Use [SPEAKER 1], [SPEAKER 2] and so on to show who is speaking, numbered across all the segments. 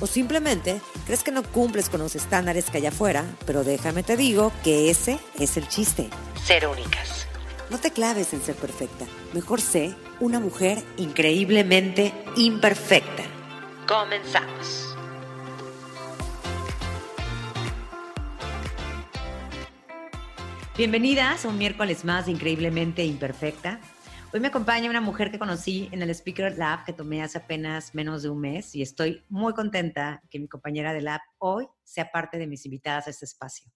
[SPEAKER 1] O simplemente crees que no cumples con los estándares que hay afuera, pero déjame te digo que ese es el chiste. Ser únicas. No te claves en ser perfecta. Mejor sé una mujer increíblemente imperfecta. Comenzamos. Bienvenidas a un miércoles más de Increíblemente Imperfecta. Hoy me acompaña una mujer que conocí en el Speaker Lab que tomé hace apenas menos de un mes y estoy muy contenta que mi compañera de lab hoy sea parte de mis invitadas a este espacio.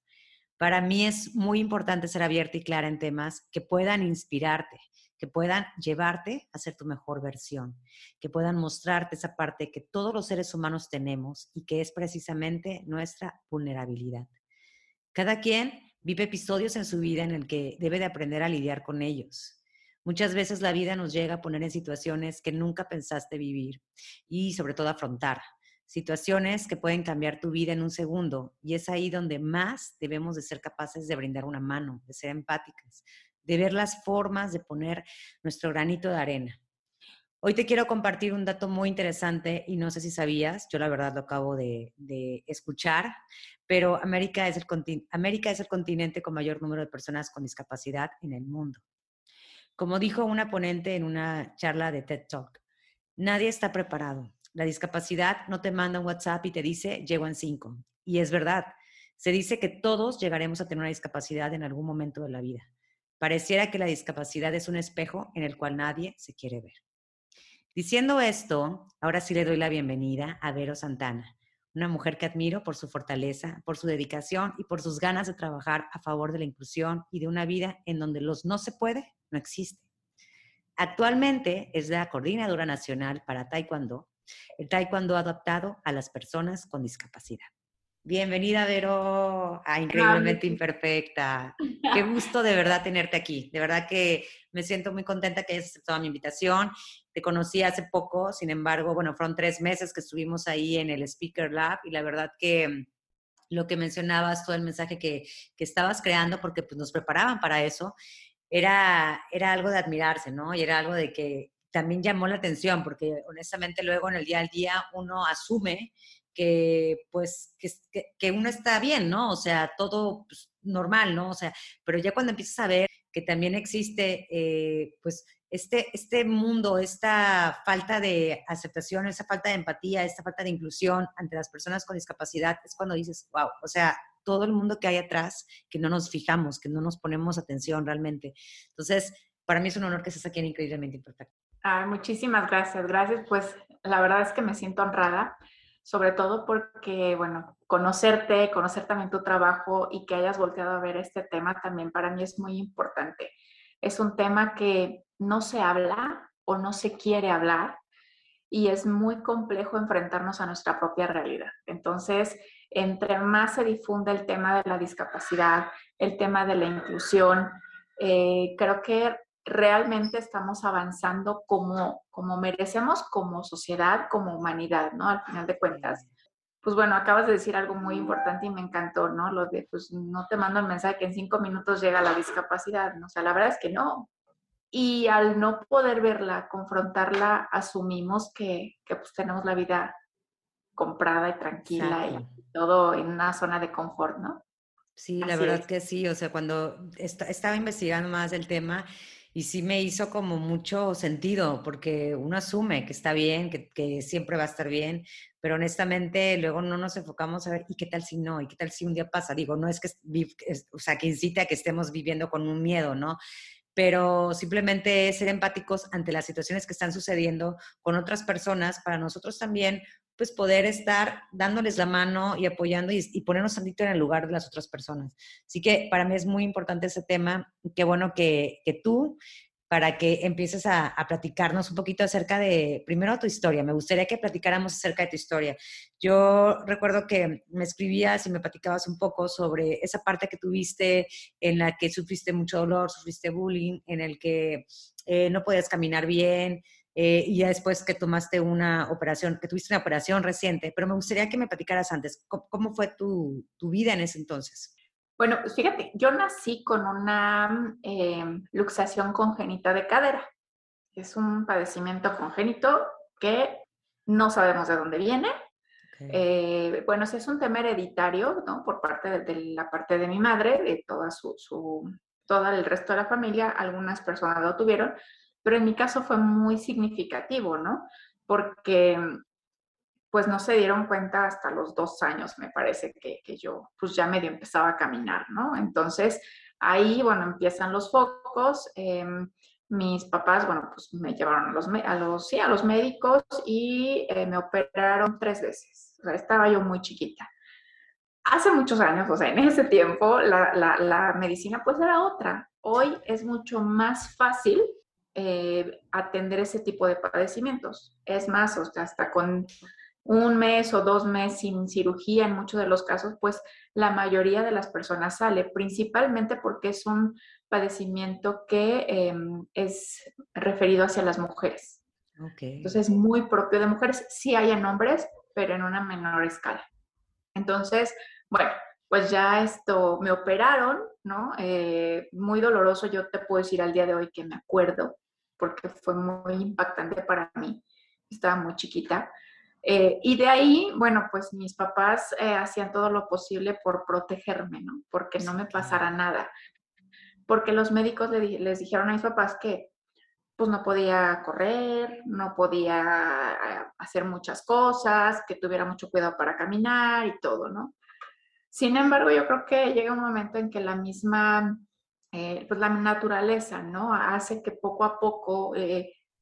[SPEAKER 1] Para mí es muy importante ser abierta y clara en temas que puedan inspirarte, que puedan llevarte a ser tu mejor versión, que puedan mostrarte esa parte que todos los seres humanos tenemos y que es precisamente nuestra vulnerabilidad. Cada quien vive episodios en su vida en el que debe de aprender a lidiar con ellos Muchas veces la vida nos llega a poner en situaciones que nunca pensaste vivir y sobre todo afrontar. Situaciones que pueden cambiar tu vida en un segundo y es ahí donde más debemos de ser capaces de brindar una mano, de ser empáticas, de ver las formas de poner nuestro granito de arena. Hoy te quiero compartir un dato muy interesante y no sé si sabías, yo la verdad lo acabo de, escuchar, pero América es, el, América es el continente con mayor número de personas con discapacidad en el mundo. Como dijo una ponente en una charla de TED Talk, nadie está preparado. La discapacidad no te manda un WhatsApp y te dice, llego en cinco. Y es verdad. Se dice que todos llegaremos a tener una discapacidad en algún momento de la vida. Pareciera que la discapacidad es un espejo en el cual nadie se quiere ver. Diciendo esto, ahora sí le doy la bienvenida a Vero Santana, una mujer que admiro por su fortaleza, por su dedicación y por sus ganas de trabajar a favor de la inclusión y de una vida en donde los no se puede no existe. Actualmente es la coordinadora nacional para Taekwondo, el Taekwondo adaptado a las personas con discapacidad. Bienvenida, Vero, a Increíblemente Imperfecta. Qué gusto de verdad tenerte aquí. De verdad que me siento muy contenta que hayas aceptado mi invitación. Te conocí hace poco, sin embargo, bueno, fueron tres meses que estuvimos ahí en el Speaker Lab y la verdad que lo que mencionabas, todo el mensaje que, que estabas creando, porque pues, nos preparaban para eso, era, era algo de admirarse, ¿no? Y era algo de que también llamó la atención, porque honestamente luego en el día al día uno asume que pues que, que uno está bien, ¿no? O sea, todo pues, normal, ¿no? O sea, pero ya cuando empiezas a ver que también existe eh, pues este, este mundo, esta falta de aceptación, esa falta de empatía, esta falta de inclusión ante las personas con discapacidad, es cuando dices, wow, o sea, todo el mundo que hay atrás, que no nos fijamos, que no nos ponemos atención realmente. Entonces, para mí es un honor que estés aquí en Increíblemente Imperfecto.
[SPEAKER 2] Ay, muchísimas gracias, gracias. Pues la verdad es que me siento honrada, sobre todo porque, bueno, conocerte, conocer también tu trabajo y que hayas volteado a ver este tema también para mí es muy importante. Es un tema que no se habla o no se quiere hablar y es muy complejo enfrentarnos a nuestra propia realidad. Entonces, entre más se difunde el tema de la discapacidad, el tema de la inclusión, eh, creo que realmente estamos avanzando como, como merecemos, como sociedad, como humanidad, ¿no? Al final de cuentas. Pues bueno, acabas de decir algo muy importante y me encantó, ¿no? Lo de, pues no te mando el mensaje que en cinco minutos llega la discapacidad, ¿no? O sea, la verdad es que no. Y al no poder verla, confrontarla, asumimos que, que pues tenemos la vida comprada y tranquila todo en una zona de confort, ¿no?
[SPEAKER 1] Sí, la verdad que sí, o sea, cuando estaba investigando más del tema y sí me hizo como mucho sentido, porque uno asume que está bien, que, que, siempre va a estar bien, pero honestamente luego no nos enfocamos a ver, ¿y qué tal si no? ¿Y qué tal si un día pasa? Digo, no es que, o sea, que incite a que estemos viviendo con un miedo, ¿no? pero simplemente ser empáticos ante las situaciones que están sucediendo con otras personas para nosotros también pues poder estar dándoles la mano y apoyando y, ponernos tantito en el lugar de las otras personas. Así que para mí es muy importante ese tema. Qué bueno que, que tú para que empieces a, a, platicarnos un poquito acerca de, primero, tu historia. Me gustaría que platicáramos acerca de tu historia. Yo recuerdo que me escribías y me platicabas un poco sobre esa parte que tuviste en la que sufriste mucho dolor, sufriste bullying, en el que eh, no podías caminar bien, eh, y ya después que tomaste una operación, que tuviste una operación reciente, pero me gustaría que me platicaras antes, ¿cómo, fue tu, tu, vida en ese entonces?
[SPEAKER 2] Bueno, fíjate, yo nací con una eh, luxación congénita de cadera. Es un padecimiento congénito que no sabemos de dónde viene. Eh, bueno, sí es un tema hereditario, ¿no? Por parte de, de, la parte de mi madre, de toda su, su, todo el resto de la familia, algunas personas lo tuvieron, pero en mi caso fue muy significativo, ¿no? Porque pues no se dieron cuenta hasta los dos años, me parece que, que, yo pues ya medio empezaba a caminar, ¿no? Entonces ahí, bueno, empiezan los focos. Eh, mis papás, bueno, pues me llevaron a los, a los, sí, a los médicos y eh, me operaron tres veces. O sea, estaba yo muy chiquita. Hace muchos años, o sea, en ese tiempo, la, la, la medicina pues era otra. Hoy es mucho más fácil eh, atender ese tipo de padecimientos. Es más, o sea, hasta con un mes o dos meses sin cirugía en muchos de los casos, pues la mayoría de las personas sale, principalmente porque es un padecimiento que em, es referido hacia las mujeres. Entonces es muy propio de mujeres, sí hay en hombres, pero en una menor escala. Entonces, bueno, pues ya esto, me operaron, ¿no? Eh, muy doloroso, yo te puedo decir al día de hoy que me acuerdo, porque fue muy impactante para mí, estaba muy chiquita. Eh, y de ahí, bueno, pues mis papás eh, hacían todo lo posible por protegerme, ¿no? Porque no me pasara nada. Porque los médicos les dijeron a mis papás que pues no podía correr, no podía eh, hacer muchas cosas, que tuviera mucho cuidado para caminar y todo, ¿no? Sin embargo, yo creo que llega un momento en que la misma, pues la naturaleza, ¿no? Hace que poco a poco,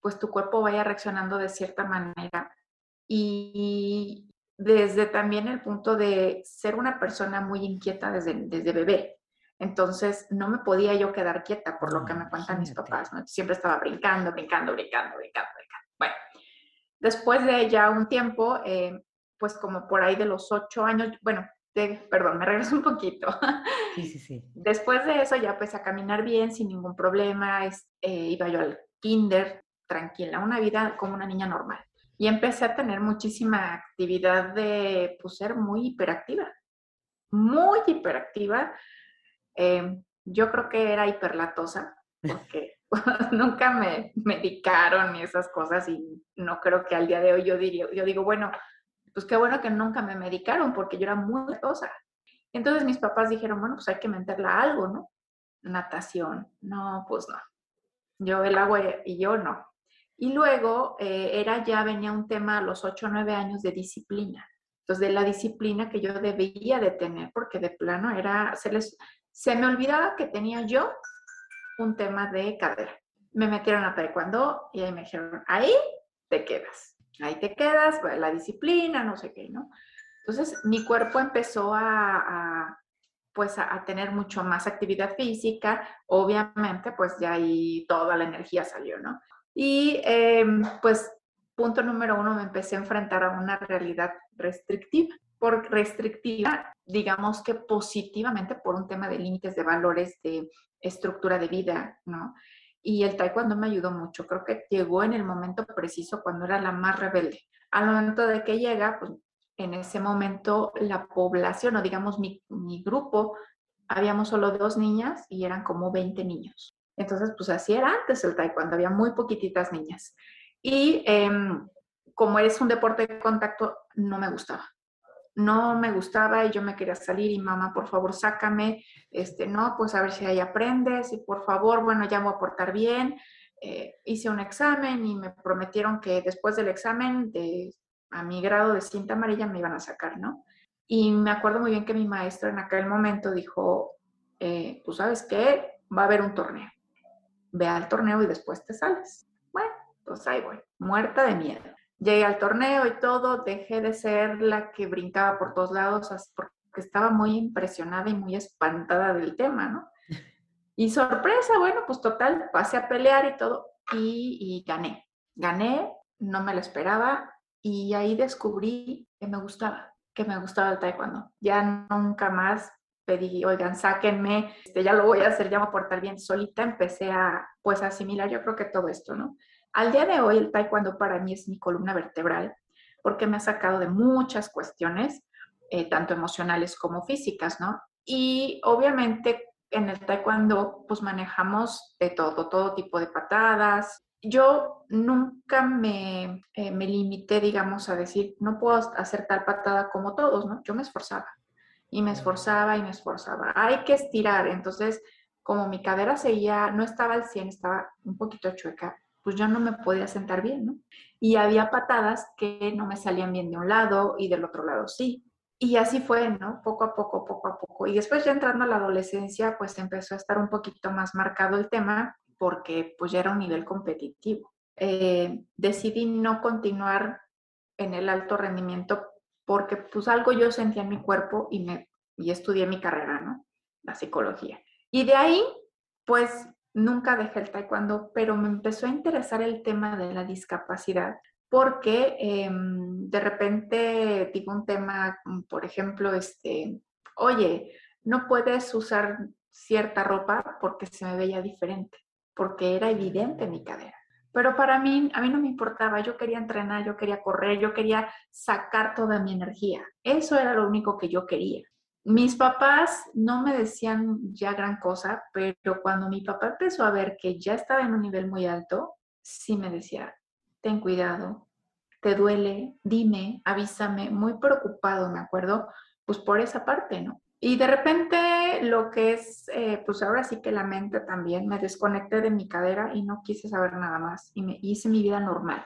[SPEAKER 2] pues tu cuerpo vaya reaccionando de cierta manera y desde también el punto de ser una persona muy inquieta desde, desde bebé. Entonces, no me podía yo quedar quieta por lo que me cuentan mis papás. Siempre estaba brincando, brincando, brincando, brincando, brincando. Bueno, después de ya un tiempo, eh, pues como por ahí de los ocho años, bueno, de, perdón, me regreso un poquito. Sí, sí, sí. Después de eso ya empecé a caminar bien, sin ningún problema. Es, eh, iba yo al kinder, tranquila, una vida como una niña normal y empecé a tener muchísima actividad de pues, ser muy hiperactiva, muy hiperactiva. Em, yo creo que era hiperlatosa porque nunca me medicaron y esas cosas y no creo que al día de hoy yo, diría, yo digo, bueno, pues qué bueno que nunca me medicaron porque yo era muy latosa. Entonces mis papás dijeron, bueno, pues hay que meterla a algo, ¿no? Natación. No, pues no. Yo el agua y yo no. Y luego eh, era ya venía un tema a los 8 o 9 años de disciplina. Entonces, de la disciplina que yo debía de tener, porque de plano era, se, les, se me olvidaba que tenía yo un tema de cadera. Me metieron a taekwondo y ahí me dijeron, ahí te quedas, ahí te quedas, la disciplina, no sé qué, ¿no? Entonces, mi cuerpo empezó a, a pues a, a, tener mucho más actividad física, obviamente, pues ya ahí toda la energía salió, ¿no? Y em, pues punto número uno, me empecé a enfrentar a una realidad restrictiva. Por restrictiva, digamos que positivamente por un tema de límites de valores, de estructura de vida, ¿no? Y el taekwondo me ayudó mucho. Creo que llegó en el momento preciso cuando era la más rebelde. Al momento de que llega, pues en ese momento la población, o digamos mi, grupo, habíamos solo dos niñas y eran como 20 niños. Entonces, pues así era antes el taekwondo, había muy poquititas niñas. Y em, como es un deporte de contacto, no me gustaba. No me gustaba y yo me quería salir y mamá, por favor, sácame. Este, no, pues a ver si ahí aprendes y por favor, bueno, ya voy a portar bien. Eh, hice un examen y me prometieron que después del examen de, a mi grado de cinta amarilla me iban a sacar, ¿no? Y me acuerdo muy bien que mi maestro en aquel momento dijo, eh, pues sabes qué, va a haber un torneo ve al torneo y después te sales. Bueno, pues ahí voy, muerta de miedo. Llegué al torneo y todo, dejé de ser la que brincaba por todos lados porque estaba muy impresionada y muy espantada del tema, ¿no? Y sorpresa, bueno, pues total, pasé a pelear y todo y, y gané. Gané, no me lo esperaba y ahí descubrí que me gustaba, que me gustaba el taekwondo. Ya nunca más pedí, oigan, sáquenme, este, ya lo voy a hacer, ya me a portar bien. Solita empecé a, pues, asimilar yo creo que todo esto, ¿no? Al día de hoy el taekwondo para mí es mi columna vertebral porque me ha sacado de muchas cuestiones, eh, tanto emocionales como físicas, ¿no? Y obviamente en el taekwondo pues manejamos de todo, todo tipo de patadas. Yo nunca me, eh, me limité, digamos, a decir, no puedo hacer tal patada como todos, ¿no? Yo me esforzaba y me esforzaba y me esforzaba. Hay que estirar, entonces como mi cadera seguía, no estaba al 100, estaba un poquito chueca, pues yo no me podía sentar bien, ¿no? Y había patadas que no me salían bien de un lado y del otro lado sí. Y así fue, ¿no? Poco a poco, poco a poco. Y después ya entrando a la adolescencia, pues empezó a estar un poquito más marcado el tema porque pues ya era un nivel competitivo. Eh, decidí no continuar en el alto rendimiento porque pues algo yo sentía en mi cuerpo y, me, y estudié mi carrera, ¿no? La psicología. Y de ahí, pues nunca dejé el taekwondo, pero me empezó a interesar el tema de la discapacidad porque em, de repente digo un tema, mm, por ejemplo, este, oye, no puedes usar cierta ropa porque se me veía diferente, porque era evidente mi cadera. Pero para mí, a mí no me importaba, yo quería entrenar, yo quería correr, yo quería sacar toda mi energía. Eso era lo único que yo quería. Mis papás no me decían ya gran cosa, pero cuando mi papá empezó a ver que ya estaba en un nivel muy alto, sí me decía, ten cuidado, te duele, dime, avísame, muy preocupado, me acuerdo, pues por esa parte, ¿no? Y de repente lo que es, eh, pues ahora sí que la mente también, me desconecté de mi cadera y no quise saber nada más y me hice mi vida normal,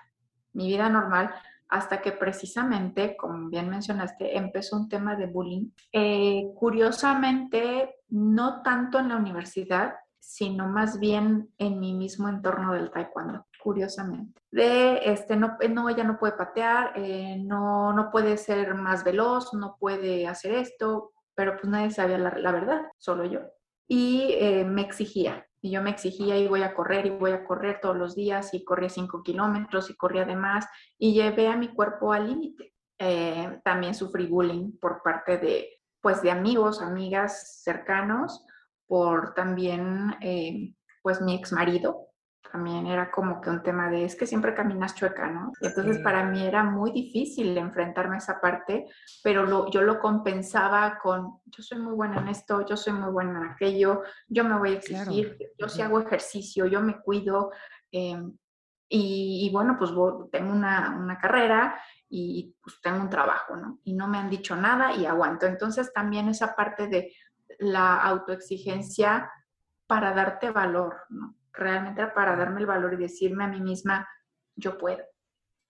[SPEAKER 2] mi vida normal hasta que precisamente, como bien mencionaste, empezó un tema de bullying. Eh, curiosamente, no tanto en la universidad, sino más bien en mi mismo entorno del taekwondo, curiosamente. De, este, no, no ella no puede patear, eh, no, no puede ser más veloz, no puede hacer esto, pero pues nadie sabía la, verdad, solo yo. Y eh, me exigía, y yo me exigía y voy a correr y voy a correr todos los días y corría cinco kilómetros y corría de más y llevé a mi cuerpo al límite. Eh, también sufrí bullying por parte de, pues, de amigos, amigas cercanos, por también, eh, pues, mi ex marido, también era como que un tema de, es que siempre caminas chueca, ¿no? Y entonces para mí era muy difícil enfrentarme a esa parte, pero lo, yo lo compensaba con, yo soy muy buena en esto, yo soy muy buena en aquello, yo me voy a exigir, yo sí hago ejercicio, yo me cuido. Em, y, bueno, pues tengo una, una carrera y pues tengo un trabajo, ¿no? Y no me han dicho nada y aguanto. Entonces también esa parte de la autoexigencia para darte valor, ¿no? Realmente era para darme el valor y decirme a mí misma, yo puedo,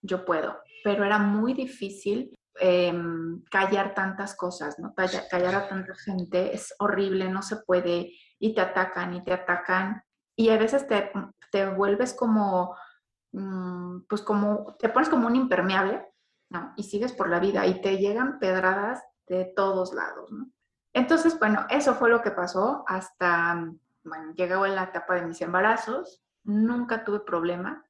[SPEAKER 2] yo puedo. Pero era muy difícil em, callar tantas cosas, ¿no? Callar, a tanta gente es horrible, no se puede, y te atacan y te atacan. Y a veces te, te vuelves como, mm, pues como, te pones como un impermeable, ¿no? Y sigues por la vida y te llegan pedradas de todos lados, ¿no? Entonces, bueno, eso fue lo que pasó hasta bueno, llegó en la etapa de mis embarazos, nunca tuve problema,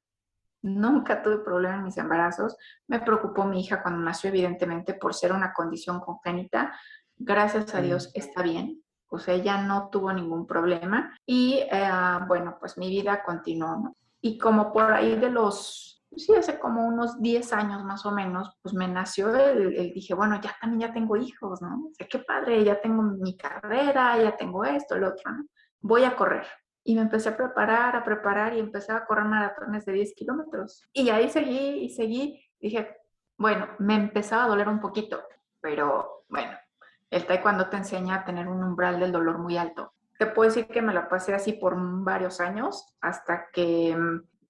[SPEAKER 2] nunca tuve problema en mis embarazos. Me preocupó mi hija cuando nació, evidentemente, por ser una condición congénita. Gracias a Dios está bien, o sea, ella no tuvo ningún problema. Y eh, bueno, pues mi vida continuó, ¿no? Y como por ahí de los, sí, hace como unos 10 años más o menos, pues me nació el, dije, bueno, ya también ya tengo hijos, ¿no? O sea, qué padre, ya tengo mi carrera, ya tengo esto, lo otro, ¿no? Voy a correr. Y me empecé a preparar, a preparar y empecé a correr maratones de 10 kilómetros. Y ahí seguí y seguí. Dije, bueno, me empezaba a doler un poquito, pero bueno, el taekwondo te enseña a tener un umbral del dolor muy alto. Te puedo decir que me la pasé así por varios años, hasta que,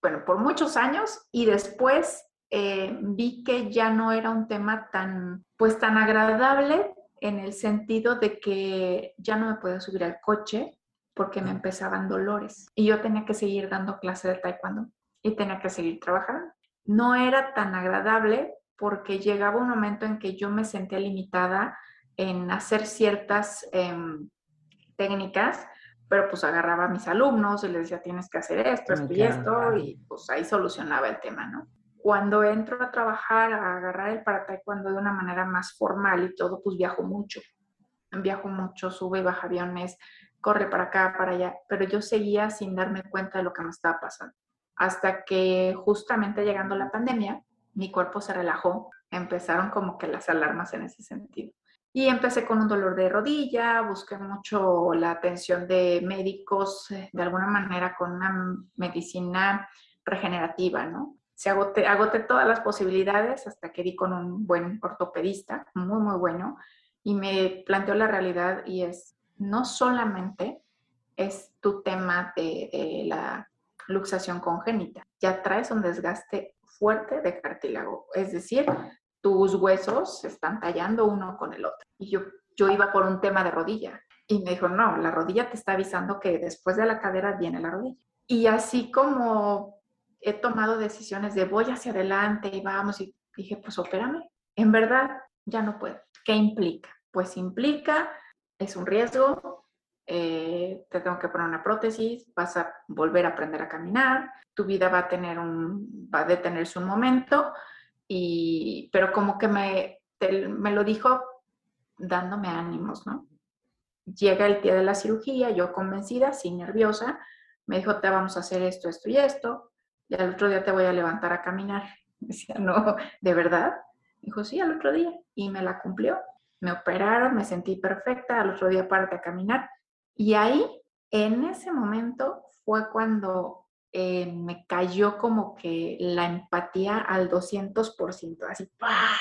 [SPEAKER 2] bueno, por muchos años y después eh, vi que ya no era un tema tan, pues tan agradable en el sentido de que ya no me podía subir al coche, porque me empezaban dolores y yo tenía que seguir dando clase de taekwondo y tenía que seguir trabajando. No era tan agradable porque llegaba un momento en que yo me sentía limitada en hacer ciertas em, técnicas pero pues agarraba a mis alumnos y les decía, tienes que hacer esto, esto y esto, y pues ahí solucionaba el tema, ¿no? Cuando entro a trabajar, a agarrar el para taekwondo de una manera más formal y todo, pues viajo mucho. Viajo mucho, sube y baja aviones, corre para acá, para allá, pero yo seguía sin darme cuenta de lo que me estaba pasando. Hasta que justamente llegando la pandemia, mi cuerpo se relajó, empezaron como que las alarmas en ese sentido. Y empecé con un dolor de rodilla, busqué mucho la atención de médicos, eh, de alguna manera con una medicina regenerativa, ¿no? Se agoté, agoté todas las posibilidades hasta que di con un buen ortopedista, muy, muy bueno, y me planteó la realidad y es, no solamente es tu tema de, la luxación congénita, ya traes un desgaste fuerte de cartílago, es decir, tus huesos se están tallando uno con el otro. Y yo, yo iba por un tema de rodilla. Y me dijo, no, la rodilla te está avisando que después de la cadera viene la rodilla. Y así como he tomado decisiones de voy hacia adelante y vamos, y dije, pues opérame. En verdad, ya no puedo. ¿Qué implica? Pues implica, es un riesgo, eh, te tengo que poner una prótesis, vas a volver a aprender a caminar, tu vida va a tener un, va a detenerse un momento, y, pero como que me, me lo dijo dándome ánimos, ¿no? Llega el día de la cirugía, yo convencida, sin nerviosa, me dijo, te vamos a hacer esto, esto y esto, y al otro día te voy a levantar a caminar. Decía, no, ¿de verdad? Dijo, sí, al otro día, y me la cumplió. Me operaron, me sentí perfecta, al otro día parte a caminar. Y ahí, en ese momento, fue cuando eh, me cayó como que la empatía al 200%, así, ¡pah!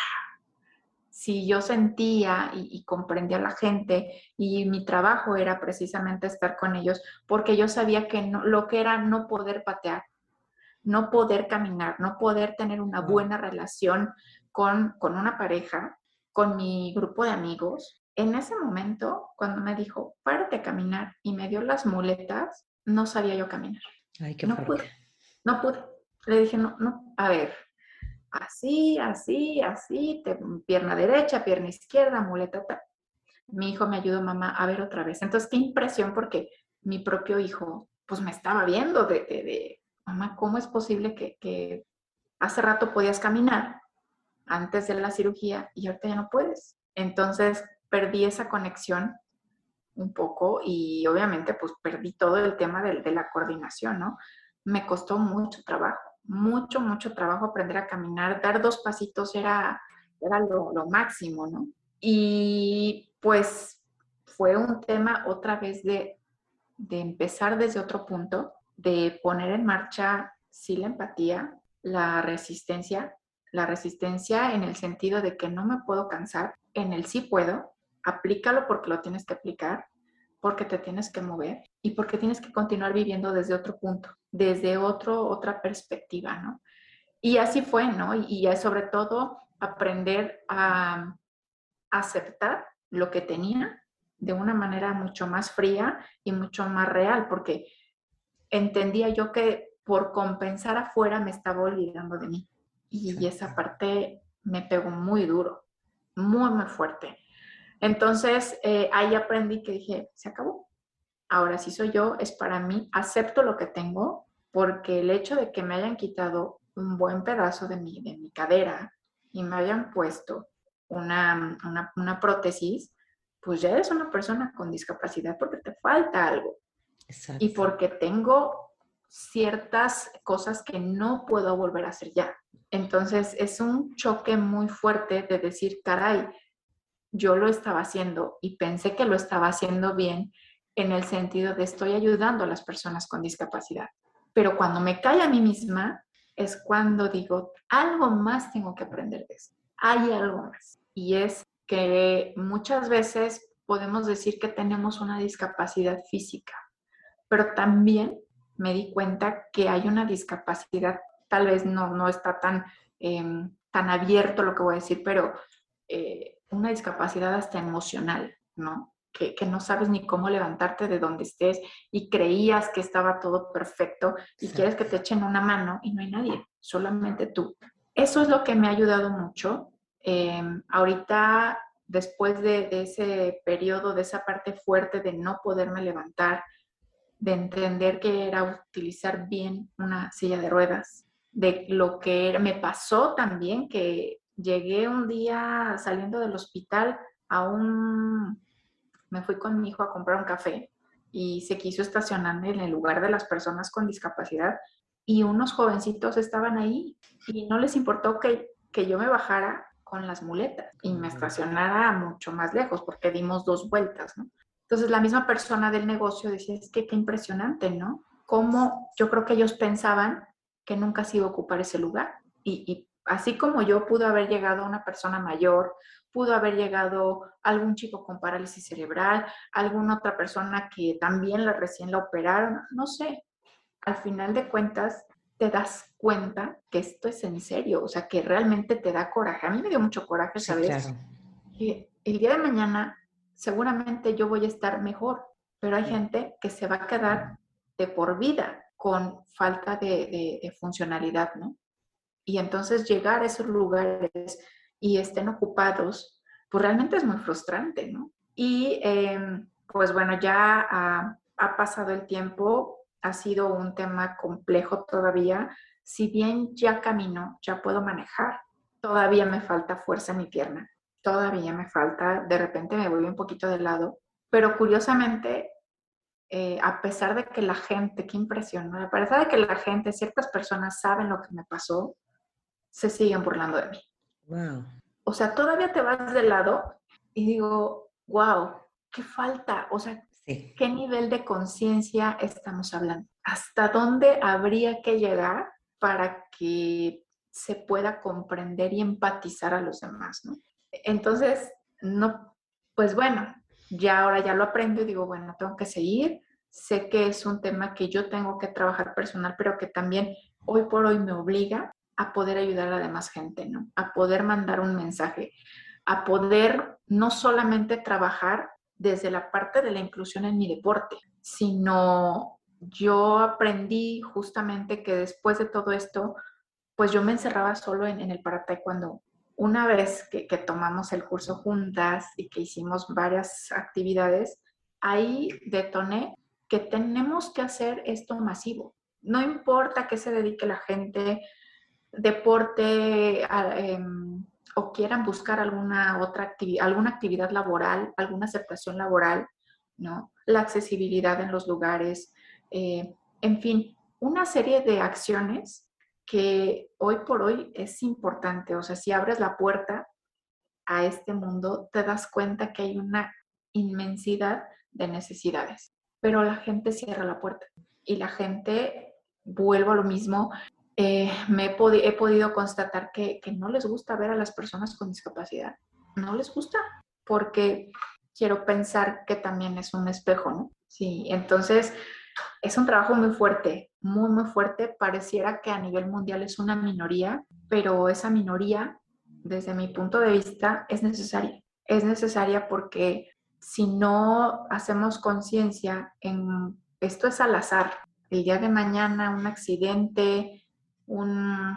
[SPEAKER 2] Si yo sentía y, comprendía a la gente y mi trabajo era precisamente estar con ellos, porque yo sabía que no, lo que era no poder patear, no poder caminar, no poder tener una buena relación con, con una pareja, con mi grupo de amigos. En ese momento, cuando me dijo, párate a caminar y me dio las muletas, no sabía yo caminar no pude, no pude. Le dije, no, no, a ver, así, así, así, pierna derecha, pierna izquierda, muleta. Mi hijo me ayudó, mamá, a ver otra vez. Entonces, qué impresión porque mi propio hijo, pues me estaba viendo de, de, mamá, ¿cómo es posible que, que hace rato podías caminar antes de la cirugía y ahorita ya no puedes? Entonces, perdí esa conexión un poco y obviamente pues perdí todo el tema de, de, la coordinación, ¿no? Me costó mucho trabajo, mucho, mucho trabajo aprender a caminar, dar dos pasitos era, era lo, lo máximo, ¿no? Y pues fue un tema otra vez de, de empezar desde otro punto, de poner en marcha sí la empatía, la resistencia, la resistencia en el sentido de que no me puedo cansar, en el sí puedo, aplícalo porque lo tienes que aplicar, porque te tienes que mover y porque tienes que continuar viviendo desde otro punto, desde otro, otra perspectiva, ¿no? Y así fue, ¿no? Y, y sobre todo aprender a aceptar lo que tenía de una manera mucho más fría y mucho más real, porque entendía yo que por compensar afuera me estaba olvidando de mí. Y esa parte me pegó muy duro, muy, muy fuerte. Entonces, eh, ahí aprendí que dije, se acabó. Ahora sí soy yo, es para mí, acepto lo que tengo, porque el hecho de que me hayan quitado un buen pedazo de mi, de mi cadera y me hayan puesto una, una, prótesis, pues ya eres una persona con discapacidad porque te falta algo. Y porque tengo ciertas cosas que no puedo volver a hacer ya. Entonces es un choque muy fuerte de decir, caray, yo lo estaba haciendo y pensé que lo estaba haciendo bien en el sentido de estoy ayudando a las personas con discapacidad. Pero cuando me cae a mí misma es cuando digo, algo más tengo que aprender de esto. Hay algo más. Y es que muchas veces podemos decir que tenemos una discapacidad física, pero también me di cuenta que hay una discapacidad, tal vez no, no está tan, em, tan abierto lo que voy a decir, pero eh, una discapacidad hasta emocional, ¿no? Que, no sabes ni cómo levantarte de donde estés y creías que estaba todo perfecto y quieres que te echen una mano y no hay nadie, solamente tú. Eso es lo que me ha ayudado mucho. Em, ahorita, después de, ese periodo, de esa parte fuerte de no poderme levantar, de entender que era utilizar bien una silla de ruedas, de lo que. Me pasó también que llegué un día saliendo del hospital a un... Me fui con mi hijo a comprar un café y se quiso estacionar en el lugar de las personas con discapacidad y unos jovencitos estaban ahí y no les importó que, que yo me bajara con las muletas y me estacionara mucho más lejos porque dimos dos vueltas, ¿no? Entonces la misma persona del negocio decía, es que qué impresionante, ¿no? Cómo yo creo que ellos pensaban que nunca se iba a ocupar ese lugar. Y, así como yo pudo haber llegado una persona mayor, pudo haber llegado algún chico con parálisis cerebral, alguna otra persona que también la recién la operaron, no sé. Al final de cuentas, te das cuenta que esto es en serio, o sea, que realmente te da coraje. A mí me dio mucho coraje, ¿sabes? Que el día de mañana seguramente yo voy a estar mejor, pero hay gente que se va a quedar de por vida con falta de, funcionalidad, ¿no? Y entonces llegar a esos lugares y estén ocupados, pues realmente es muy frustrante, ¿no? Y em, pues bueno, ya ha, ha pasado el tiempo, ha sido un tema complejo todavía. Si bien ya camino, ya puedo manejar, todavía me falta fuerza en mi pierna todavía me falta, de repente me voy un poquito de lado, pero curiosamente, eh, a pesar de que la gente, qué impresión, a pesar de que la gente, ciertas personas saben lo que me pasó, se siguen burlando de mí. Wow. O sea, todavía te vas de lado y digo, wow, qué falta, o sea, qué nivel de conciencia estamos hablando, hasta dónde habría que llegar para que se pueda comprender y empatizar a los demás, ¿no? Entonces, no, pues bueno, ya ahora ya lo aprendo y digo, bueno, tengo que seguir. Sé que es un tema que yo tengo que trabajar personal, pero que también hoy por hoy me obliga a poder ayudar a la demás gente, ¿no? A poder mandar un mensaje, a poder no solamente trabajar desde la parte de la inclusión en mi deporte, sino yo aprendí justamente que después de todo esto, pues yo me encerraba solo en, el para taekwondo una vez que, tomamos el curso juntas y que hicimos varias actividades, ahí detoné que tenemos que hacer esto masivo. No importa que se dedique la gente, deporte em, o quieran buscar alguna otra actividad, alguna actividad laboral, alguna aceptación laboral, ¿no? La accesibilidad en los lugares, eh, en fin, una serie de acciones que hoy por hoy es importante. O sea, si abres la puerta a este mundo, te das cuenta que hay una inmensidad de necesidades, pero la gente cierra la puerta y la gente, vuelvo a lo mismo, eh, me he, he, podido constatar que, que no les gusta ver a las personas con discapacidad, no les gusta, porque quiero pensar que también es un espejo, ¿no? Sí, entonces es un trabajo muy fuerte, muy, muy fuerte. Pareciera que a nivel mundial es una minoría, pero esa minoría, desde mi punto de vista, es necesaria. Es necesaria porque si no hacemos conciencia en esto es al azar, el día de mañana un accidente, un,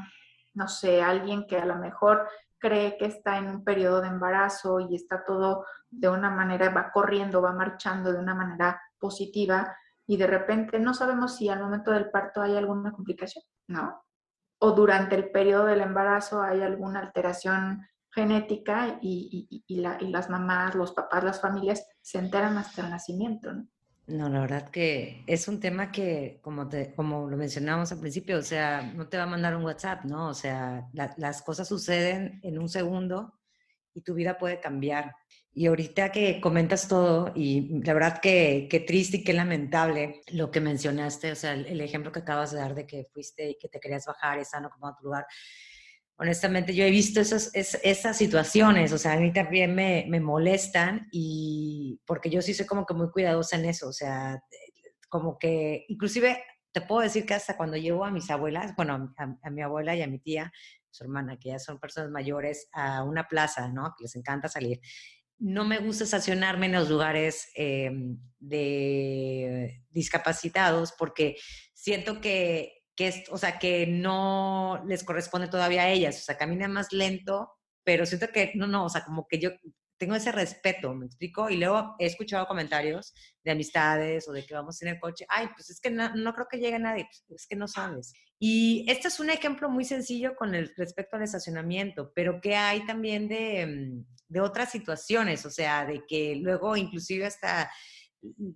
[SPEAKER 2] no sé, alguien que a lo mejor cree que está en un periodo de embarazo y está todo de una manera, va corriendo, va marchando de una manera positiva, y de repente no sabemos si al momento del parto hay alguna complicación, ¿no? O durante el periodo del embarazo hay alguna alteración genética y, las mamás, los papás, las familias se enteran hasta el nacimiento, ¿no?
[SPEAKER 1] No, la verdad que es un tema que, como, te, como lo mencionábamos al principio, o sea, no te va a mandar un WhatsApp, ¿no? O sea, las cosas suceden en un segundo y tu vida puede cambiar. Y ahorita que comentas todo, y la verdad que, qué triste y qué lamentable lo que mencionaste, o sea, el, ejemplo que acabas de dar de que fuiste y que te querías bajar, esa no como a otro lugar. Honestamente, yo he visto esas, esas situaciones, o sea, a mí también me, me molestan y porque yo sí soy como que muy cuidadosa en eso, o sea, como que inclusive te puedo decir que hasta cuando llevo a mis abuelas, bueno, a, mi abuela y a mi tía, su hermana, que ya son personas mayores, a una plaza, ¿no? Que les encanta salir no me gusta estacionarme en los lugares em, de discapacitados porque siento que, que, o sea, que no les corresponde todavía a ellas, o sea, camina más lento, pero siento que, no, no, o sea, como que yo tengo ese respeto, me explico, y luego he escuchado comentarios de amistades o de que vamos en el coche, ay, pues es que no, no creo que llegue nadie, pues es que no sabes. Y este es un ejemplo muy sencillo con el respecto al estacionamiento, pero que hay también de, mm, de otras situaciones, o sea, de que luego inclusive hasta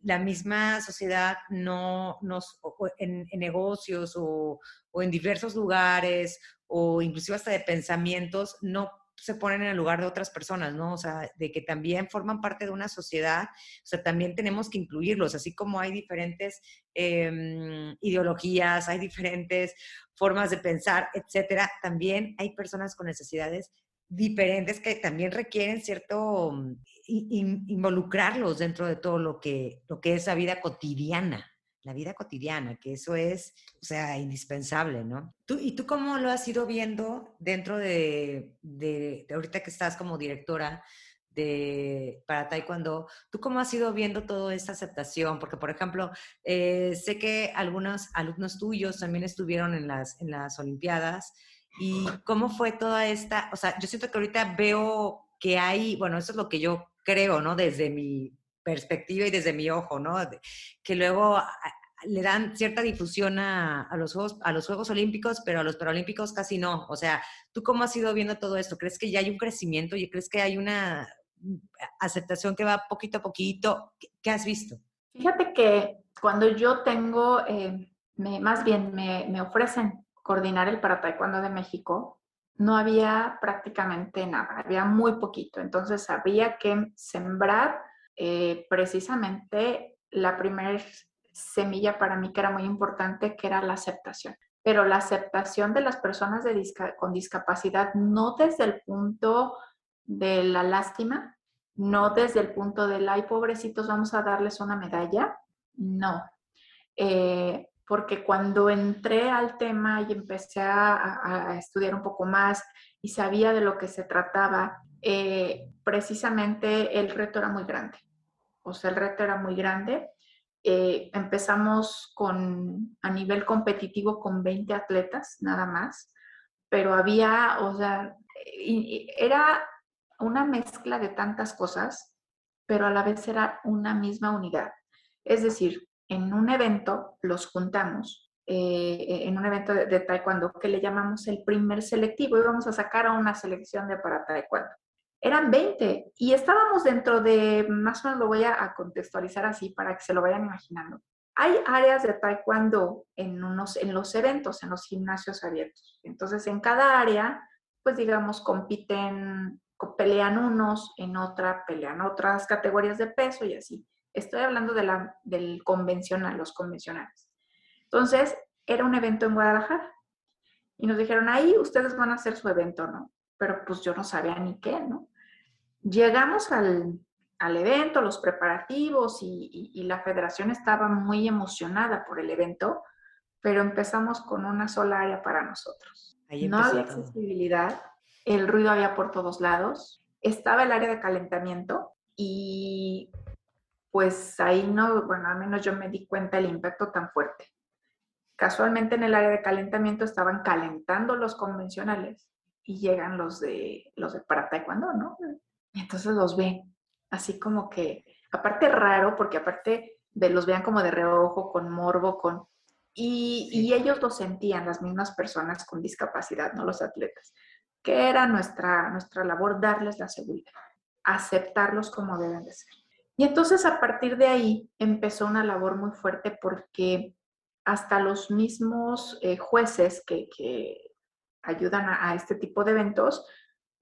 [SPEAKER 1] la misma sociedad no nos, en, en negocios o, o, en diversos lugares o inclusive hasta de pensamientos, no se ponen en el lugar de otras personas, ¿no? O sea, de que también forman parte de una sociedad, o sea, también tenemos que incluirlos, así como hay diferentes eh, ideologías, hay diferentes formas de pensar, etcétera, también hay personas con necesidades diferentes que también requieren cierto involucrarlos dentro de todo lo que, lo que es la vida cotidiana la vida cotidiana, que eso es, o sea, indispensable, ¿no? ¿Tú, ¿Y tú cómo lo has ido viendo dentro de, de, ahorita que estás como directora de, para Taekwondo, ¿tú cómo has ido viendo toda esta aceptación? Porque, por ejemplo, eh, sé que algunos alumnos tuyos también estuvieron en las, en las Olimpiadas. ¿Y cómo fue toda esta? O sea, yo siento que ahorita veo que hay, bueno, eso es lo que yo creo, ¿no? Desde mi perspectiva y desde mi ojo, ¿no? Que luego le dan cierta difusión a, los Juegos, a los Juegos Olímpicos, pero a los Paralímpicos casi no. O sea, ¿tú cómo has ido viendo todo esto? ¿Crees que ya hay un crecimiento y crees que hay una mm, aceptación que va poquito a poquito? ¿Qué, has visto?
[SPEAKER 2] Fíjate que cuando yo tengo, eh, más bien me, me, ofrecen coordinar el para taekwondo de México, no había prácticamente nada, había muy poquito. Entonces había que sembrar eh, precisamente la primera semilla para mí que era muy importante, que era la aceptación. Pero la aceptación de las personas con discapacidad no desde el punto de la lástima, no desde el punto del, ay, pobrecitos, vamos a darles una medalla. No. Eh, porque cuando entré al tema y empecé a, estudiar un poco más y sabía de lo que se trataba, eh, precisamente el reto era muy grande o sea, el reto era muy grande. Eh, empezamos con, a nivel competitivo con 20 atletas nada más, pero había, o sea, era una mezcla de tantas cosas, pero a la vez era una misma unidad. Es decir, en un evento los juntamos, eh, en un evento de, de, taekwondo que le llamamos el primer selectivo, y vamos a sacar a una selección de para taekwondo eran 20 y estábamos dentro de, más o menos lo voy a, contextualizar así para que se lo vayan imaginando. Hay áreas de taekwondo en, unos, en los eventos, en los gimnasios abiertos. Entonces, en cada área, pues digamos, compiten, pelean unos, en otra pelean otras categorías de peso y así. Estoy hablando de la, del convencional, los convencionales. Entonces, era un evento en Guadalajara. Y nos dijeron, ahí ustedes van a hacer su evento, ¿no? Pero pues yo no sabía ni qué, ¿no? Llegamos al, evento, los preparativos y, la federación estaba muy emocionada por el evento, pero empezamos con una sola área para nosotros. no había accesibilidad, el ruido había por todos lados, estaba el área de calentamiento y pues ahí no, bueno, al menos yo me di cuenta del impacto tan fuerte. Casualmente en el área de calentamiento estaban calentando los convencionales y llegan los de los de para taekwondo, ¿no? Y entonces los ven, así como que, aparte raro, porque aparte de los vean como de reojo, con morbo, con... Y, y ellos lo sentían, las mismas personas con discapacidad, no los atletas, que era nuestra, nuestra labor darles la seguridad, aceptarlos como deben de ser. Y entonces a partir de ahí empezó una labor muy fuerte porque hasta los mismos eh, jueces que, que ayudan a, a, este tipo de eventos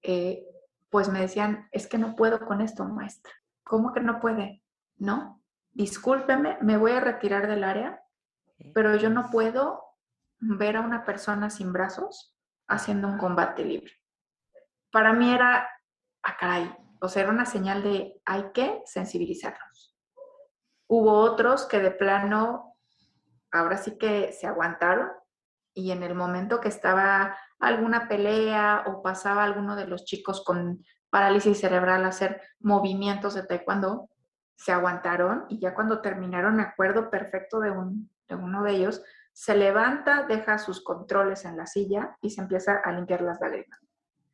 [SPEAKER 2] eh, pues me decían, es que no puedo con esto, maestra. ¿Cómo que no puede? No, discúlpeme, me voy a retirar del área, pero yo no puedo ver a una persona sin brazos haciendo un combate libre. Para mí era, ah, caray, o sea, era una señal de hay que sensibilizarnos. Hubo otros que de plano, ahora sí que se aguantaron y en el momento que estaba alguna pelea o pasaba alguno de los chicos con parálisis cerebral a hacer movimientos de taekwondo, se aguantaron y ya cuando terminaron, me acuerdo perfecto de, un, de uno de ellos, se levanta, deja sus controles en la silla y se empieza a limpiar las lágrimas.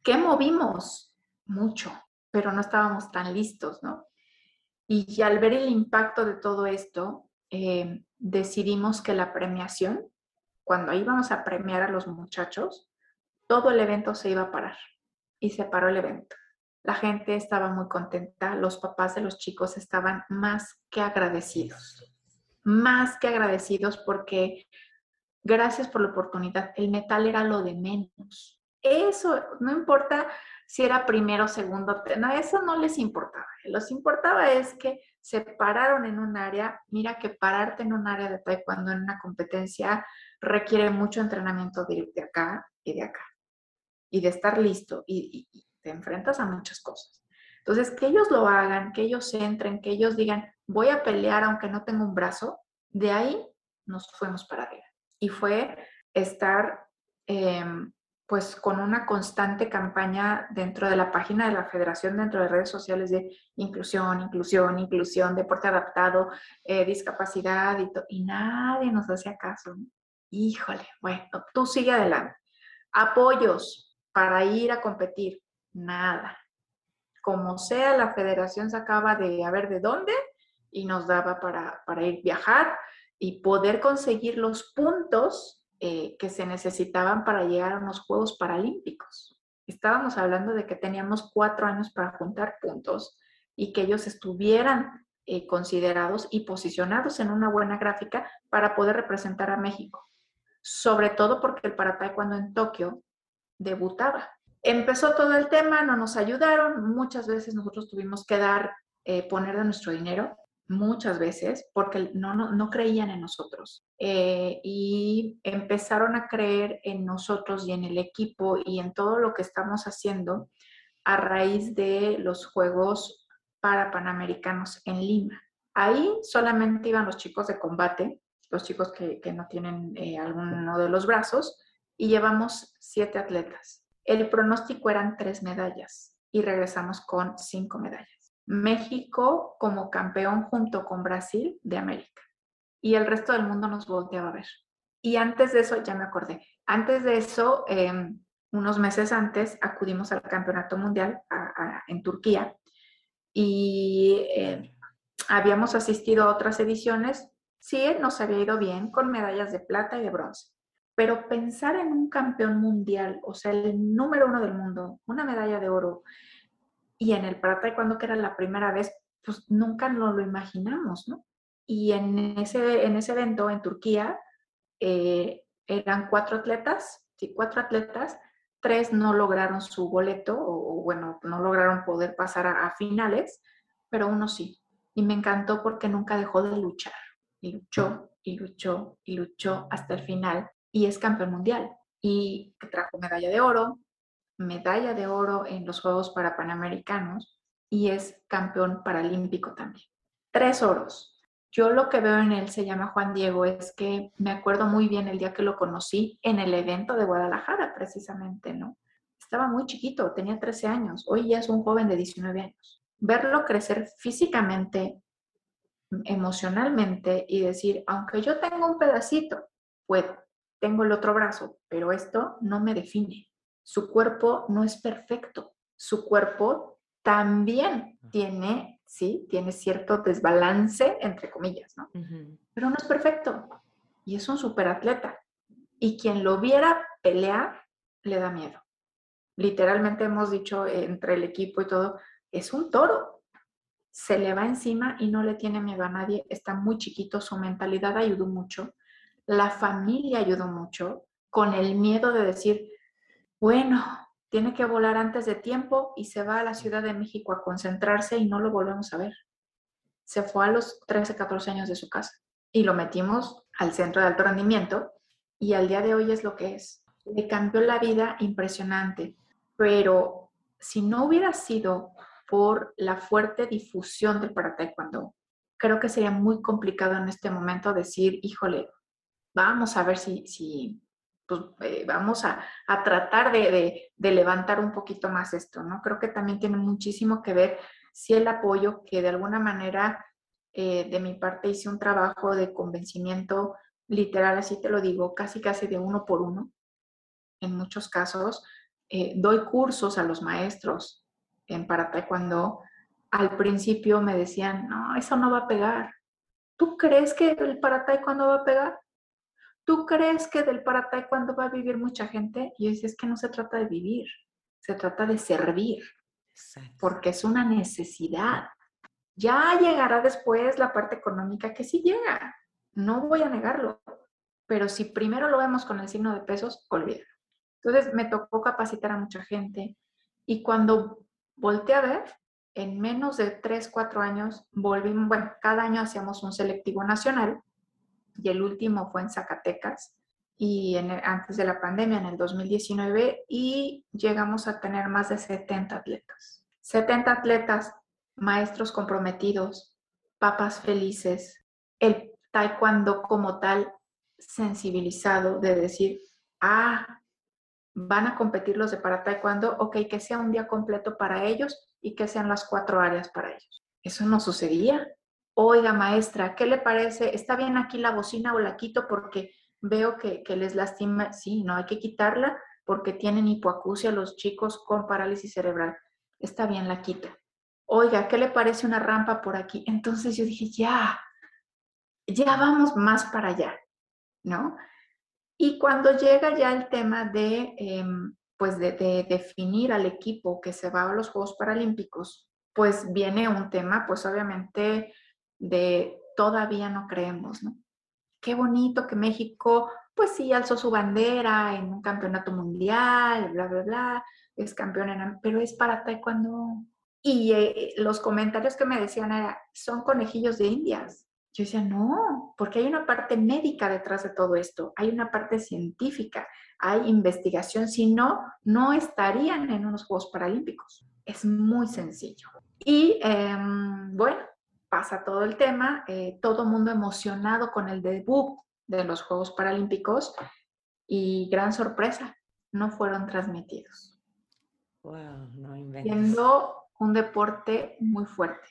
[SPEAKER 2] ¿Qué movimos? Mucho, pero no estábamos tan listos, ¿no? Y al ver el impacto de todo esto, eh, decidimos que la premiación, cuando íbamos a premiar a los muchachos, todo el evento se iba a parar y se paró el evento. La gente estaba muy contenta, los papás de los chicos estaban más que agradecidos, más que agradecidos porque gracias por la oportunidad, el metal era lo de menos. Eso, no importa si era primero, segundo, no, eso no les importaba. Les importaba es que se pararon en un área, mira que pararte en un área de taekwondo en una competencia requiere mucho entrenamiento de acá y de acá, y de estar listo, y, te enfrentas a muchas cosas. Entonces, que ellos lo hagan, que ellos entren, que ellos digan, voy a pelear aunque no tenga un brazo, de ahí nos fuimos para arriba. Y fue estar em, pues con una constante campaña dentro de la página de la federación, dentro de redes sociales de inclusión, inclusión, inclusión, deporte adaptado, eh, discapacidad y, y nadie nos hacía caso. Híjole, bueno, tú sigue adelante. Apoyos para ir a competir nada. Como sea, la federación sacaba de a ver de dónde y nos daba para, para ir viajar y poder conseguir los puntos eh, que se necesitaban para llegar a unos Juegos Paralímpicos. Estábamos hablando de que teníamos cuatro años para juntar puntos y que ellos estuvieran eh, considerados y posicionados en una buena gráfica para poder representar a México. Sobre todo porque el para cuando en Tokio debutaba empezó todo el tema, no nos ayudaron, muchas veces nosotros tuvimos que dar, eh, poner de nuestro dinero, muchas veces, porque no, no, creían en nosotros. Eh, y empezaron a creer en nosotros y en el equipo y en todo lo que estamos haciendo a raíz de los Juegos para Panamericanos en Lima. Ahí solamente iban los chicos de combate, los chicos que, no tienen eh, alguno de los brazos, y llevamos siete atletas. El pronóstico eran tres medallas y regresamos con cinco medallas. México como campeón junto con Brasil de América. Y el resto del mundo nos volteaba a ver. Y antes de eso, ya me acordé, antes de eso, em, unos meses antes, acudimos al Campeonato Mundial en Turquía y em, habíamos asistido a otras ediciones. Sí, nos había ido bien con medallas de plata y de bronce. Pero pensar en un campeón mundial, o sea, el número uno del mundo, una medalla de oro, y en el para cuando que era la primera vez, pues nunca nos lo imaginamos, ¿no? Y en ese, en ese evento en Turquía eh, eran cuatro atletas, sí, cuatro atletas, tres no lograron su boleto, o, bueno, no lograron poder pasar a, a finales, pero uno sí. Y me encantó porque nunca dejó de luchar. Y luchó, y luchó, y luchó hasta el final y es campeón mundial y trajo medalla de oro, medalla de oro en los Juegos para Panamericanos y es campeón paralímpico también. Tres oros. Yo lo que veo en él, se llama Juan Diego, es que me acuerdo muy bien el día que lo conocí en el evento de Guadalajara, precisamente, ¿no? Estaba muy chiquito, tenía 13 años, hoy ya es un joven de 19 años. Verlo crecer físicamente, emocionalmente y decir, aunque yo tengo un pedacito, puedo tengo el otro brazo, pero esto no me define. Su cuerpo no es perfecto. Su cuerpo también tiene, sí, tiene cierto desbalance, entre comillas, ¿no? Pero no es perfecto. Y es un superatleta. Y quien lo viera pelear, le da miedo. Literalmente hemos dicho entre el equipo y todo, es un toro. Se le va encima y no le tiene miedo a nadie. Está muy chiquito, su mentalidad ayudó mucho la familia ayudó mucho con el miedo de decir, bueno, tiene que volar antes de tiempo y se va a la Ciudad de México a concentrarse y no lo volvemos a ver. Se fue a los 13, 14 años de su casa y lo metimos al centro de alto rendimiento y al día de hoy es lo que es. Le cambió la vida impresionante, pero si no hubiera sido por la fuerte difusión del para taekwondo, creo que sería muy complicado en este momento decir, híjole, vamos a ver si, si pues, eh, vamos a, tratar de, levantar un poquito más esto, ¿no? Creo que también tiene muchísimo que ver si el apoyo que de alguna manera eh, de mi parte hice un trabajo de convencimiento literal, así te lo digo, casi casi de uno por uno, en muchos casos. Eh, doy cursos a los maestros en para taekwondo, al principio me decían, no, eso no va a pegar. ¿Tú crees que el para taekwondo va a pegar? ¿Tú crees que del para taekwondo va a vivir mucha gente? Y yo decía, es que no se trata de vivir, se trata de servir, porque es una necesidad. Ya llegará después la parte económica que sí llega, no voy a negarlo, pero si primero lo vemos con el signo de pesos, olvídalo. Entonces me tocó capacitar a mucha gente y cuando volteé a ver, en menos de 3, 4 años, volvimos, bueno, cada año hacíamos un selectivo nacional y el último fue en Zacatecas y antes de la pandemia, en el 2019, y llegamos a tener más de 70 atletas. 70 atletas, maestros comprometidos, papas felices, el taekwondo como tal sensibilizado de decir, ah, van a competir los de para taekwondo, ok, que sea un día completo para ellos y que sean las cuatro áreas para ellos. Eso no sucedía. Oiga, maestra, ¿qué le parece? ¿Está bien aquí la bocina o la quito porque veo que, les lastima? Sí, no, hay que quitarla porque tienen hipoacusia los chicos con parálisis cerebral. Está bien, la quito. Oiga, ¿qué le parece una rampa por aquí? Entonces yo dije, ya, ya vamos más para allá, ¿no? Y cuando llega ya el tema de, em, pues de, definir al equipo que se va a los Juegos Paralímpicos, pues viene un tema, pues obviamente de todavía no creemos, ¿no? Qué bonito que México, pues sí, alzó su bandera en un campeonato mundial, bla, bla, bla, es campeón en, pero es para taekwondo. Y eh, los comentarios que me decían era, son conejillos de indias. Yo decía, no, porque hay una parte médica detrás de todo esto, hay una parte científica, hay investigación, si no, no estarían en unos Juegos Paralímpicos. Es muy sencillo. Y em, bueno, pasa todo el tema, eh, todo mundo emocionado con el debut de los Juegos Paralímpicos y gran sorpresa, no fueron transmitidos.
[SPEAKER 1] Wow, no
[SPEAKER 2] Siendo un deporte muy fuerte.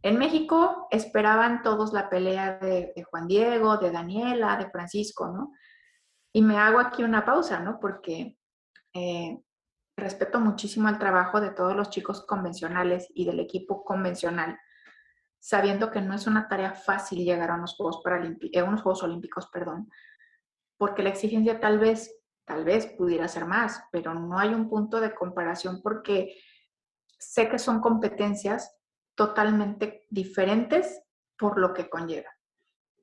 [SPEAKER 2] En México esperaban todos la pelea de, Juan Diego, de Daniela, de Francisco, ¿no? Y me hago aquí una pausa, ¿no? Porque eh, respeto muchísimo el trabajo de todos los chicos convencionales y del equipo convencional, sabiendo que no es una tarea fácil llegar a unos Juegos, eh, unos Juegos Olímpicos, perdón, porque la exigencia tal vez, tal vez pudiera ser más, pero no hay un punto de comparación porque sé que son competencias totalmente diferentes por lo que conlleva.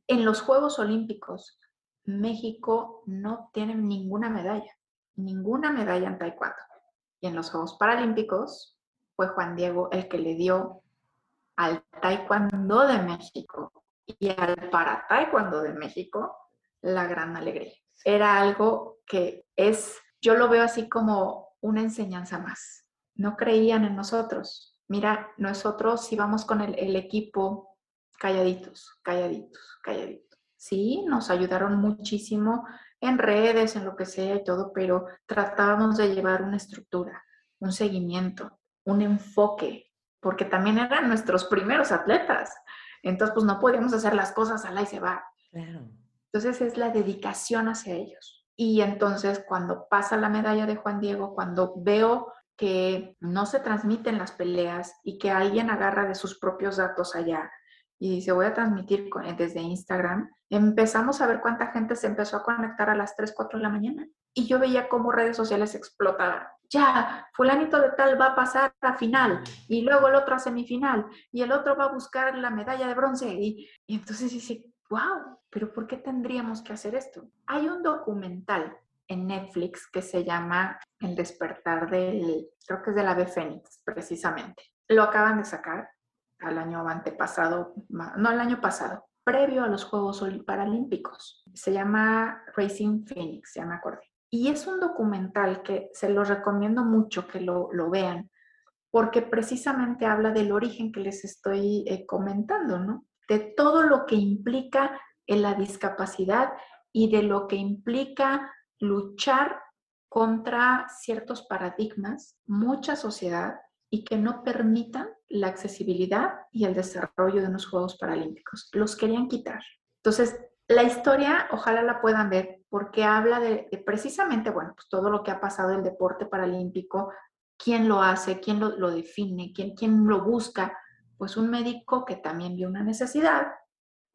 [SPEAKER 2] En los Juegos Olímpicos, México no tiene ninguna medalla, ninguna medalla en taekwondo. Y en los Juegos Paralímpicos fue Juan Diego el que le dio al taekwondo de México y al para taekwondo de México la gran alegría. Era algo que es, yo lo veo así como una enseñanza más. No creían en nosotros, mira, nosotros íbamos con el, equipo calladitos, calladitos, calladitos. Sí, nos ayudaron muchísimo en redes, en lo que sea y todo, pero tratábamos de llevar una estructura, un seguimiento, un enfoque, porque también eran nuestros primeros atletas. Entonces, pues no podíamos hacer las cosas a la y se va. Claro. Entonces es la dedicación hacia ellos. Y entonces cuando pasa la medalla de Juan Diego, cuando veo que no se transmiten las peleas y que alguien agarra de sus propios datos allá y dice, voy a transmitir desde Instagram, empezamos a ver cuánta gente se empezó a conectar a las 3, 4 de la mañana. Y yo veía cómo redes sociales explotaban. Ya, fulanito de tal va a pasar a final y luego el otro a semifinal y el otro va a buscar la medalla de bronce. Y, entonces dice, wow, pero ¿por qué tendríamos que hacer esto? Hay un documental en Netflix que se llama El despertar del, creo que es del ave fénix, precisamente. Lo acaban de sacar al año antepasado, no el año pasado, previo a los Juegos Paralímpicos. Se llama Racing Phoenix, ya me acordé. Y es un documental que se lo recomiendo mucho que lo, lo vean, porque precisamente habla del origen que les estoy eh, comentando, ¿no? De todo lo que implica en la discapacidad y de lo que implica luchar contra ciertos paradigmas, mucha sociedad, y que no permitan la accesibilidad y el desarrollo de unos Juegos Paralímpicos. Los querían quitar. Entonces, la historia, ojalá la puedan ver, porque habla de, precisamente, bueno, pues todo lo que ha pasado el deporte paralímpico, ¿quién lo hace? ¿Quién lo, define? ¿Quién, ¿Quién lo busca? Pues un médico que también vio una necesidad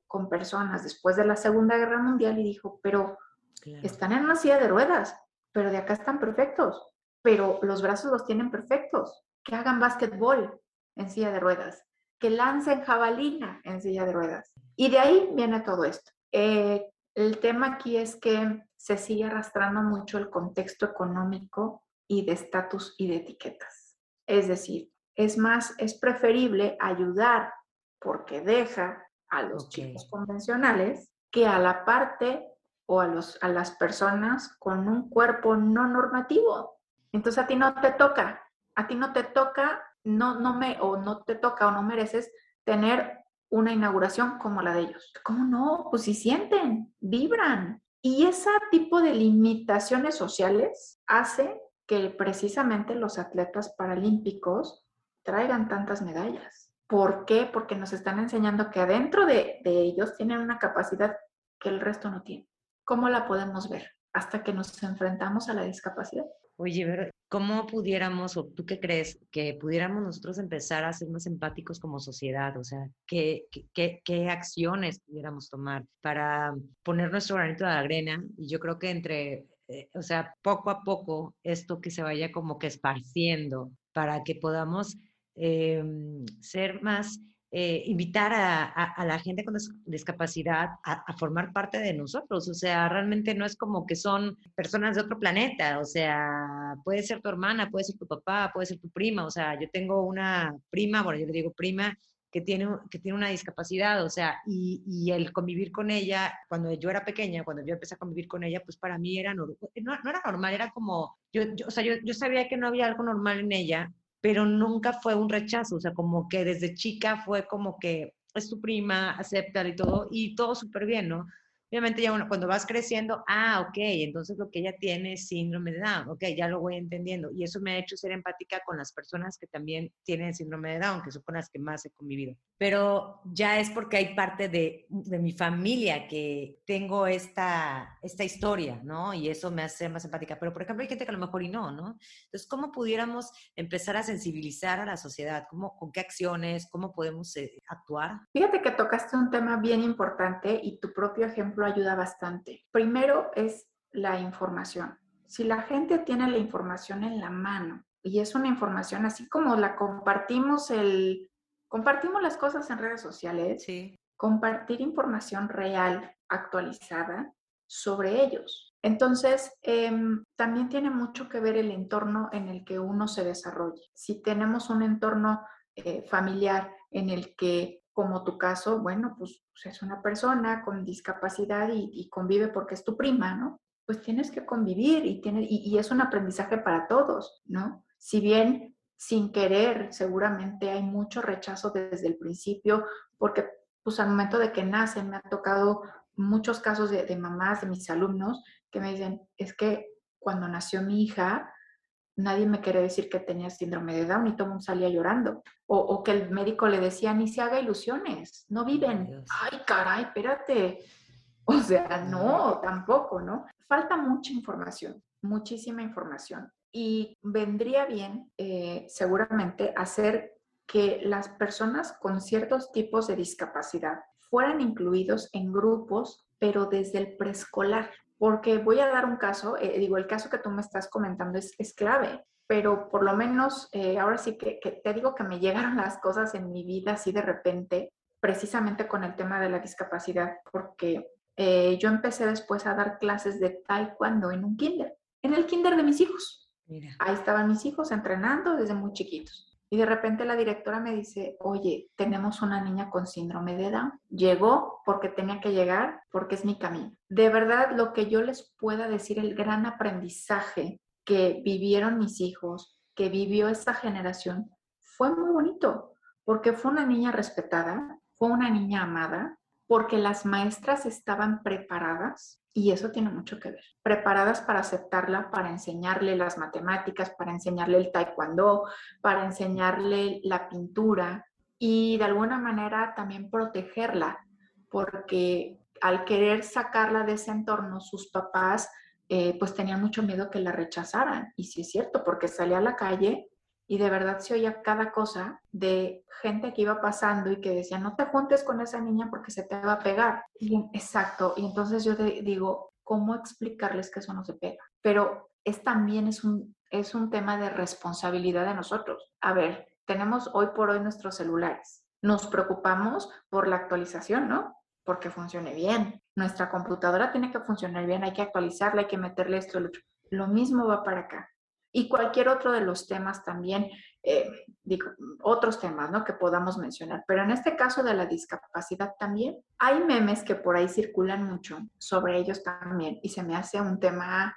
[SPEAKER 2] con personas después de la Segunda Guerra Mundial y dijo, pero están en una silla de ruedas, pero de acá están perfectos, pero los brazos los tienen perfectos, que hagan básquetbol en silla de ruedas, que lancen jabalina en silla de ruedas. Y de ahí viene todo esto. Eh, el tema aquí es que se sigue arrastrando mucho el contexto económico y de estatus y de etiquetas. Es decir, es más, es preferible ayudar porque deja a los chicos convencionales que a la parte o a, los, a las personas con un cuerpo no normativo. Entonces a ti no te toca, a ti no te toca, no, no me, o no te toca o no mereces tener una inauguración como la de ellos. ¿Cómo no? Pues si sienten, vibran. Y ese tipo de limitaciones sociales hace que precisamente los atletas paralímpicos traigan tantas medallas. ¿Por qué? Porque nos están enseñando que adentro de, de ellos tienen una capacidad que el resto no tiene. ¿Cómo la podemos ver? Hasta que nos enfrentamos a la discapacidad.
[SPEAKER 1] Oye, ¿cómo pudiéramos, o tú qué crees, que pudiéramos nosotros empezar a ser más empáticos como sociedad? O sea, ¿qué, qué, qué acciones pudiéramos tomar para poner nuestro granito de arena? Y yo creo que entre eh, o sea, poco a poco esto que se vaya como que esparciendo para que podamos em, ser más, eh, invitar a, la gente con discapacidad a, formar parte de nosotros. O sea, realmente no es como que son personas de otro planeta. O sea, puede ser tu hermana, puede ser tu papá, puede ser tu prima. O sea, yo tengo una prima, bueno, yo le digo prima, que tiene, que tiene una discapacidad, o sea, y, el convivir con ella, cuando yo era pequeña, cuando yo empecé a convivir con ella, pues para mí era no, no era normal, era como, yo, o sea, yo sabía que no había algo normal en ella, pero nunca fue un rechazo, o sea, como que desde chica fue como que es tu prima, acepta y todo, y todo súper bien, ¿no? Obviamente ya cuando vas creciendo, ah, ok, entonces lo que ella tiene es síndrome de Down, ok, ya lo voy entendiendo. Y eso me ha hecho ser empática con las personas que también tienen síndrome de Down, que son con las que más he convivido. Pero ya es porque hay parte de, de mi familia que tengo esta, esta historia, ¿no? Y eso me hace más empática. Pero, por ejemplo, hay gente que a lo mejor y no, ¿no? Entonces, ¿cómo pudiéramos empezar a sensibilizar a la sociedad? ¿Cómo, ¿Con qué acciones? ¿Cómo podemos eh, actuar?
[SPEAKER 2] Fíjate que tocaste un tema bien importante y tu propio ejemplo ayuda bastante. Primero es la información. Si la gente tiene la información en la mano y es una información así como la compartimos el compartimos las cosas en redes sociales, compartir información real, actualizada sobre ellos. Entonces, em, también tiene mucho que ver el entorno en el que uno se desarrolle. Si tenemos un entorno eh, familiar en el que como tu caso, bueno, pues, pues, es una persona con discapacidad y, convive porque es tu prima, ¿no? Pues tienes que convivir y, tiene, y, es un aprendizaje para todos, ¿no? Si bien sin querer, seguramente hay mucho rechazo desde el principio, porque pues al momento de que nacen me ha tocado muchos casos de, de mamás, de mis alumnos, que me dicen, es que cuando nació mi hija, nadie me quiere decir que tenía síndrome de Down y todo el mundo salía llorando. O, que el médico le decía, ni se haga ilusiones, no viven. Ay, caray, espérate. O sea, no, tampoco, ¿no? Falta mucha información, muchísima información. Y vendría bien, eh, seguramente, hacer que las personas con ciertos tipos de discapacidad fueran incluidos en grupos, pero desde el preescolar porque voy a dar un caso, eh, digo, el caso que tú me estás comentando es, es clave, pero por lo menos eh, ahora sí que, te digo que me llegaron las cosas en mi vida así de repente, precisamente con el tema de la discapacidad, porque eh, yo empecé después a dar clases de taekwondo en un kinder, en el kinder de mis hijos. Mira. Ahí estaban mis hijos entrenando desde muy chiquitos. Y de repente la directora me dice, oye, tenemos una niña con síndrome de Down. Llegó porque tenía que llegar, porque es mi camino. De verdad, lo que yo les pueda decir, el gran aprendizaje que vivieron mis hijos, que vivió esta generación, fue muy bonito, porque fue una niña respetada, fue una niña amada, porque las maestras estaban preparadas y eso tiene mucho que ver. Preparadas para aceptarla, para enseñarle las matemáticas, para enseñarle el taekwondo, para enseñarle la pintura y de alguna manera también protegerla, porque al querer sacarla de ese entorno, sus papás eh, pues tenían mucho miedo que la rechazaran. Y sí es cierto, porque salía a la calle y de verdad se oía cada cosa de gente que iba pasando y que decía, no te juntes con esa niña porque se te va a pegar. Y, exacto, y entonces yo digo, ¿cómo explicarles que eso no se pega? Pero es también es un, es un tema de responsabilidad de nosotros. A ver, tenemos hoy por hoy nuestros celulares. Nos preocupamos por la actualización, ¿no? Porque funcione bien. Nuestra computadora tiene que funcionar bien, hay que actualizarla, hay que meterle esto, lo otro. Lo mismo va para acá y cualquier otro de los temas también, eh, otros temas, ¿no? Que podamos mencionar. Pero en este caso de la discapacidad también, hay memes que por ahí circulan mucho sobre ellos también y se me hace un tema,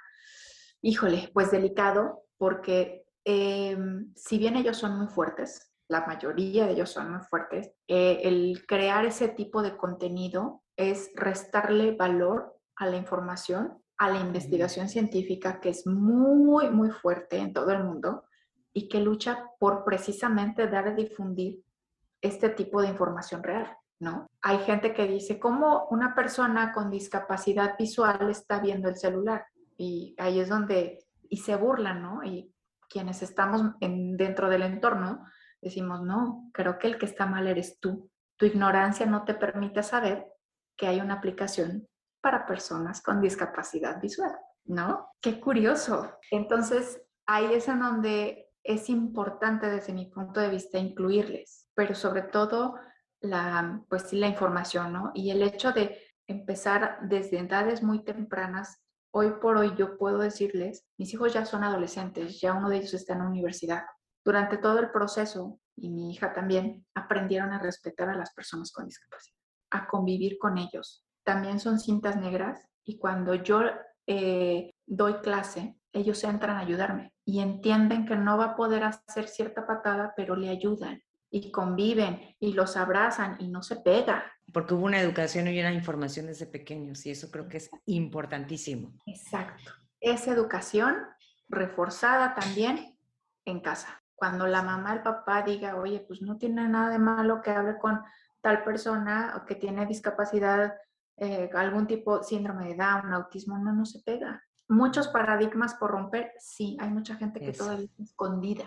[SPEAKER 2] híjole, pues delicado porque eh, si bien ellos son muy fuertes, la mayoría de ellos son muy fuertes, eh, el crear ese tipo de contenido es restarle valor a la información a la investigación científica que es muy, muy fuerte en todo el mundo y que lucha por precisamente dar a difundir este tipo de información real, ¿no? Hay gente que dice, ¿cómo una persona con discapacidad visual está viendo el celular? Y ahí es donde, y se burlan, ¿no? Y quienes estamos en, dentro del entorno decimos, no, creo que el que está mal eres tú. Tu ignorancia no te permite saber que hay una aplicación para personas con discapacidad visual, ¿no? Qué curioso. Entonces, ahí es en donde es importante desde mi punto de vista incluirles, pero sobre todo la, pues la información, ¿no? Y el hecho de empezar desde edades muy tempranas, hoy por hoy yo puedo decirles, mis hijos ya son adolescentes, ya uno de ellos está en la universidad. Durante todo el proceso, y mi hija también, aprendieron a respetar a las personas con discapacidad, a convivir con ellos, también son cintas negras y cuando yo eh, doy clase, ellos entran a ayudarme y entienden que no va a poder hacer cierta patada, pero le ayudan y conviven y los abrazan y no se pega.
[SPEAKER 1] Porque hubo una educación y una información desde pequeños y eso creo que es importantísimo.
[SPEAKER 2] Exacto. Esa educación reforzada también en casa. Cuando la mamá, el papá diga, oye, pues no tiene nada de malo que hable con tal persona o que tiene discapacidad eh, algún tipo, síndrome de Down, autismo, no, no se pega. Muchos paradigmas por romper, sí, hay mucha gente que todavía está escondida.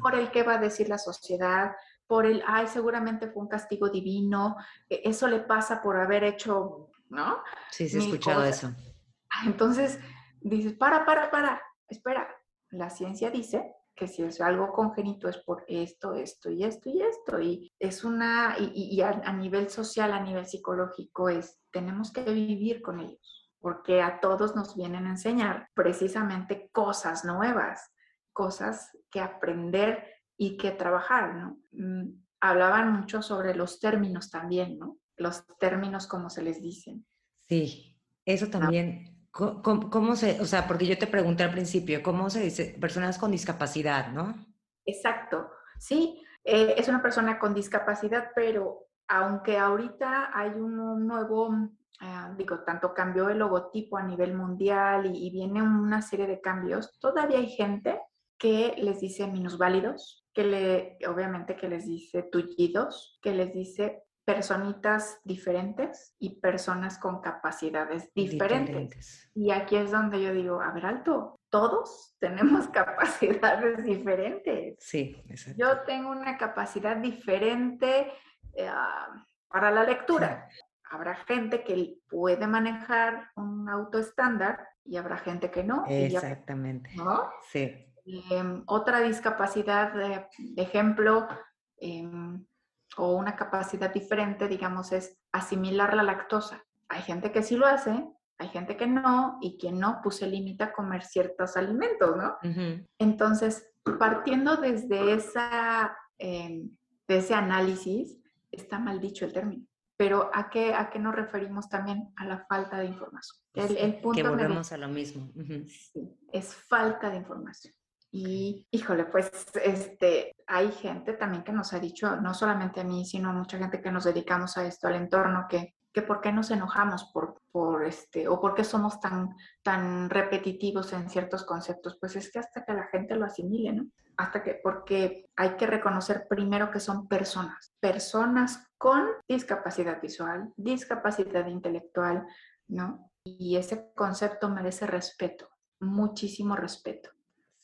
[SPEAKER 2] Por el que va a decir la sociedad, por el, ay, seguramente fue un castigo divino, e, eso le pasa por haber hecho, ¿no?
[SPEAKER 1] Sí, sí, he escuchado eso.
[SPEAKER 2] Entonces, dices, para, para, para, espera, la ciencia dice que si es algo congénito es por esto, esto y esto y esto. Y es una, y, a, nivel social, a nivel psicológico, es, tenemos que vivir con ellos, porque a todos nos vienen a enseñar precisamente cosas nuevas, cosas que aprender y que trabajar, ¿no? Mm, hablaban mucho sobre los términos también, ¿no? Los términos como se les dicen.
[SPEAKER 1] Sí, eso también. ¿Cómo, se, o sea, porque yo te pregunté al principio, ¿cómo se dice personas con discapacidad, no?
[SPEAKER 2] Exacto, sí, eh, es una persona con discapacidad, pero aunque ahorita hay un nuevo, ah, digo, tanto cambió el logotipo a nivel mundial y, viene una serie de cambios, todavía hay gente que les dice minusválidos, que le, obviamente que les dice tullidos, que les dice personitas diferentes y personas con capacidades diferentes. Y aquí es donde yo digo, a ver, alto, todos tenemos capacidades diferentes.
[SPEAKER 1] Sí, exacto.
[SPEAKER 2] Yo tengo una capacidad diferente eh, para la lectura. Habrá gente que puede manejar un auto estándar y habrá gente que no.
[SPEAKER 1] Exactamente.
[SPEAKER 2] ¿No?
[SPEAKER 1] Sí.
[SPEAKER 2] Em, otra discapacidad, de ejemplo, em, o una capacidad diferente, digamos, es asimilar la lactosa. Hay gente que sí lo hace, hay gente que no, y quien no, pues se limita a comer ciertos alimentos, ¿no? Entonces, partiendo desde esa, de ese análisis, está mal dicho el término. Pero ¿a qué, a qué nos referimos también? A la falta de información.
[SPEAKER 1] El, punto que volvemos a lo mismo.
[SPEAKER 2] sí, es falta de información. Y híjole, pues este, hay gente también que nos ha dicho, no solamente a mí, sino a mucha gente que nos dedicamos a esto, al entorno, que, que por qué nos enojamos por, por este, o por qué somos tan, tan repetitivos en ciertos conceptos. Pues es que hasta que la gente lo asimile, ¿no? Hasta que, porque hay que reconocer primero que son personas, personas con discapacidad visual, discapacidad intelectual, ¿no? Y ese concepto merece respeto, muchísimo respeto.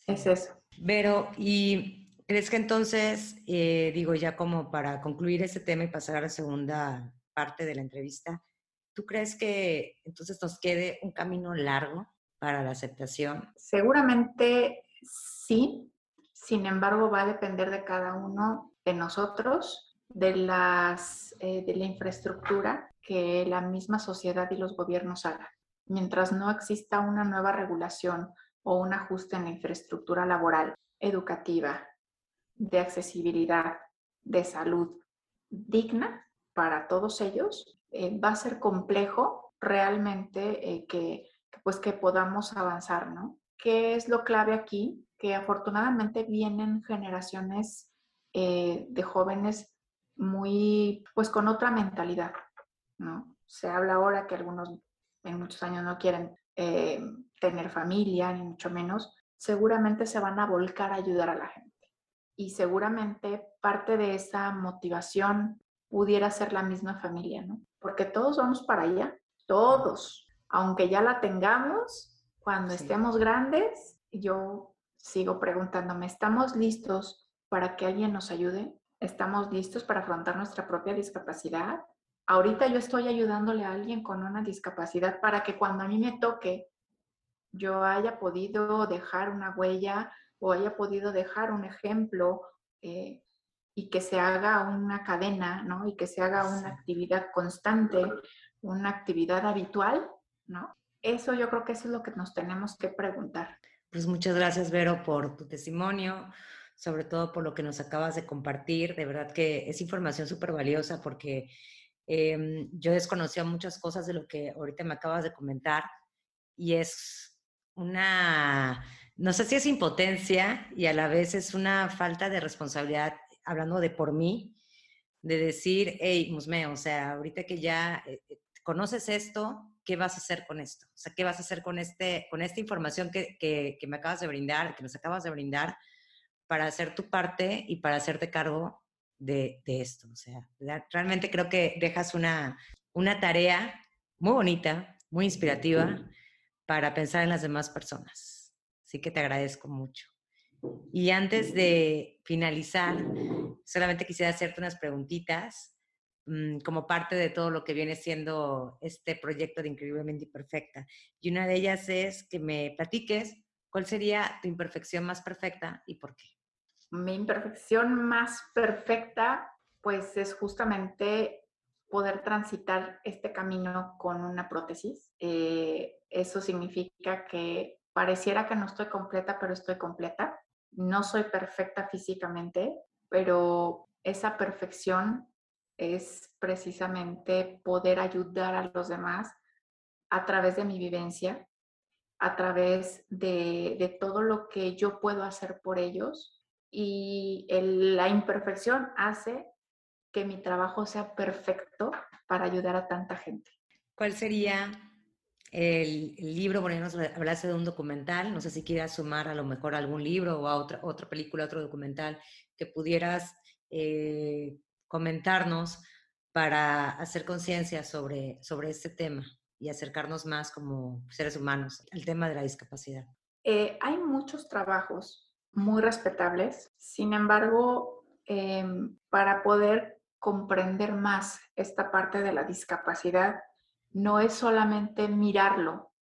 [SPEAKER 2] Es eso.
[SPEAKER 1] Pero, y ¿Crees que entonces, eh, digo ya como para concluir este tema y pasar a la segunda parte de la entrevista, ¿tú crees que entonces nos quede un camino largo para la aceptación?
[SPEAKER 2] Seguramente sí, sin embargo va a depender de cada uno de nosotros, de, las, eh, de la infraestructura que la misma sociedad y los gobiernos hagan. Mientras no exista una nueva regulación o un ajuste en la infraestructura laboral, educativa, de accesibilidad, de salud digna para todos ellos, eh, va a ser complejo realmente eh, que, pues que podamos avanzar, ¿no? ¿Qué es lo clave aquí? Que afortunadamente vienen generaciones eh, de jóvenes muy, pues con otra mentalidad, ¿no? Se habla ahora que algunos en muchos años no quieren tener familia, ni mucho menos, seguramente se van a volcar a ayudar a la gente y seguramente parte de esa motivación pudiera ser la misma familia, ¿no? Porque todos vamos para allá, todos, aunque ya la tengamos, cuando estemos grandes, yo sigo preguntándome, ¿estamos listos para que alguien nos ayude? ¿Estamos listos para afrontar nuestra propia discapacidad? Ahorita yo estoy ayudándole a alguien con una discapacidad para que cuando a mí me toque, yo haya podido dejar una huella o haya podido dejar un ejemplo eh, y que se haga una cadena, ¿no? Y que se haga una actividad constante, una actividad habitual, ¿no? Eso yo creo que eso es lo que nos tenemos que preguntar.
[SPEAKER 1] Pues muchas gracias, Vero, por tu testimonio, sobre todo por lo que nos acabas de compartir. De verdad que es información súper valiosa porque em, yo desconocía muchas cosas de lo que ahorita me acabas de comentar y es una no sé si es impotencia y a la vez es una falta de responsabilidad, hablando de por mí, de decir, hey, Musme, o sea, ahorita que ya eh, eh, conoces esto, ¿qué vas a hacer con esto? O sea, ¿qué vas a hacer con, este, con esta información que, que, me acabas de brindar, que nos acabas de brindar, para hacer tu parte y para hacerte cargo de, de esto? O sea, realmente creo que dejas una, una tarea muy bonita, muy inspirativa para pensar en las demás personas. Así que te agradezco mucho. Y antes de finalizar, solamente quisiera hacerte unas preguntitas mm, como parte de todo lo que viene siendo este proyecto de Increíblemente Imperfecta. Y una de ellas es que me platiques cuál sería tu imperfección más perfecta y por qué.
[SPEAKER 2] Mi imperfección más perfecta, pues es justamente poder transitar este camino con una prótesis. Eh, eso significa que pareciera que no estoy completa, pero estoy completa. No soy perfecta físicamente, pero esa perfección es precisamente poder ayudar a los demás a través de mi vivencia, a través de, todo lo que yo puedo hacer por ellos. Y la imperfección hace que mi trabajo sea perfecto para ayudar a tanta gente.
[SPEAKER 1] ¿Cuál sería el, libro, bueno, nos hablaste de un documental, no sé si quieras sumar a lo mejor algún libro o a otra, otra película, otro documental que pudieras eh, comentarnos para hacer conciencia sobre, sobre este tema y acercarnos más como seres humanos al tema de la discapacidad.
[SPEAKER 2] Eh, hay muchos trabajos muy respetables, sin embargo, em, para poder comprender más esta parte de la discapacidad, no es solamente mirarlo,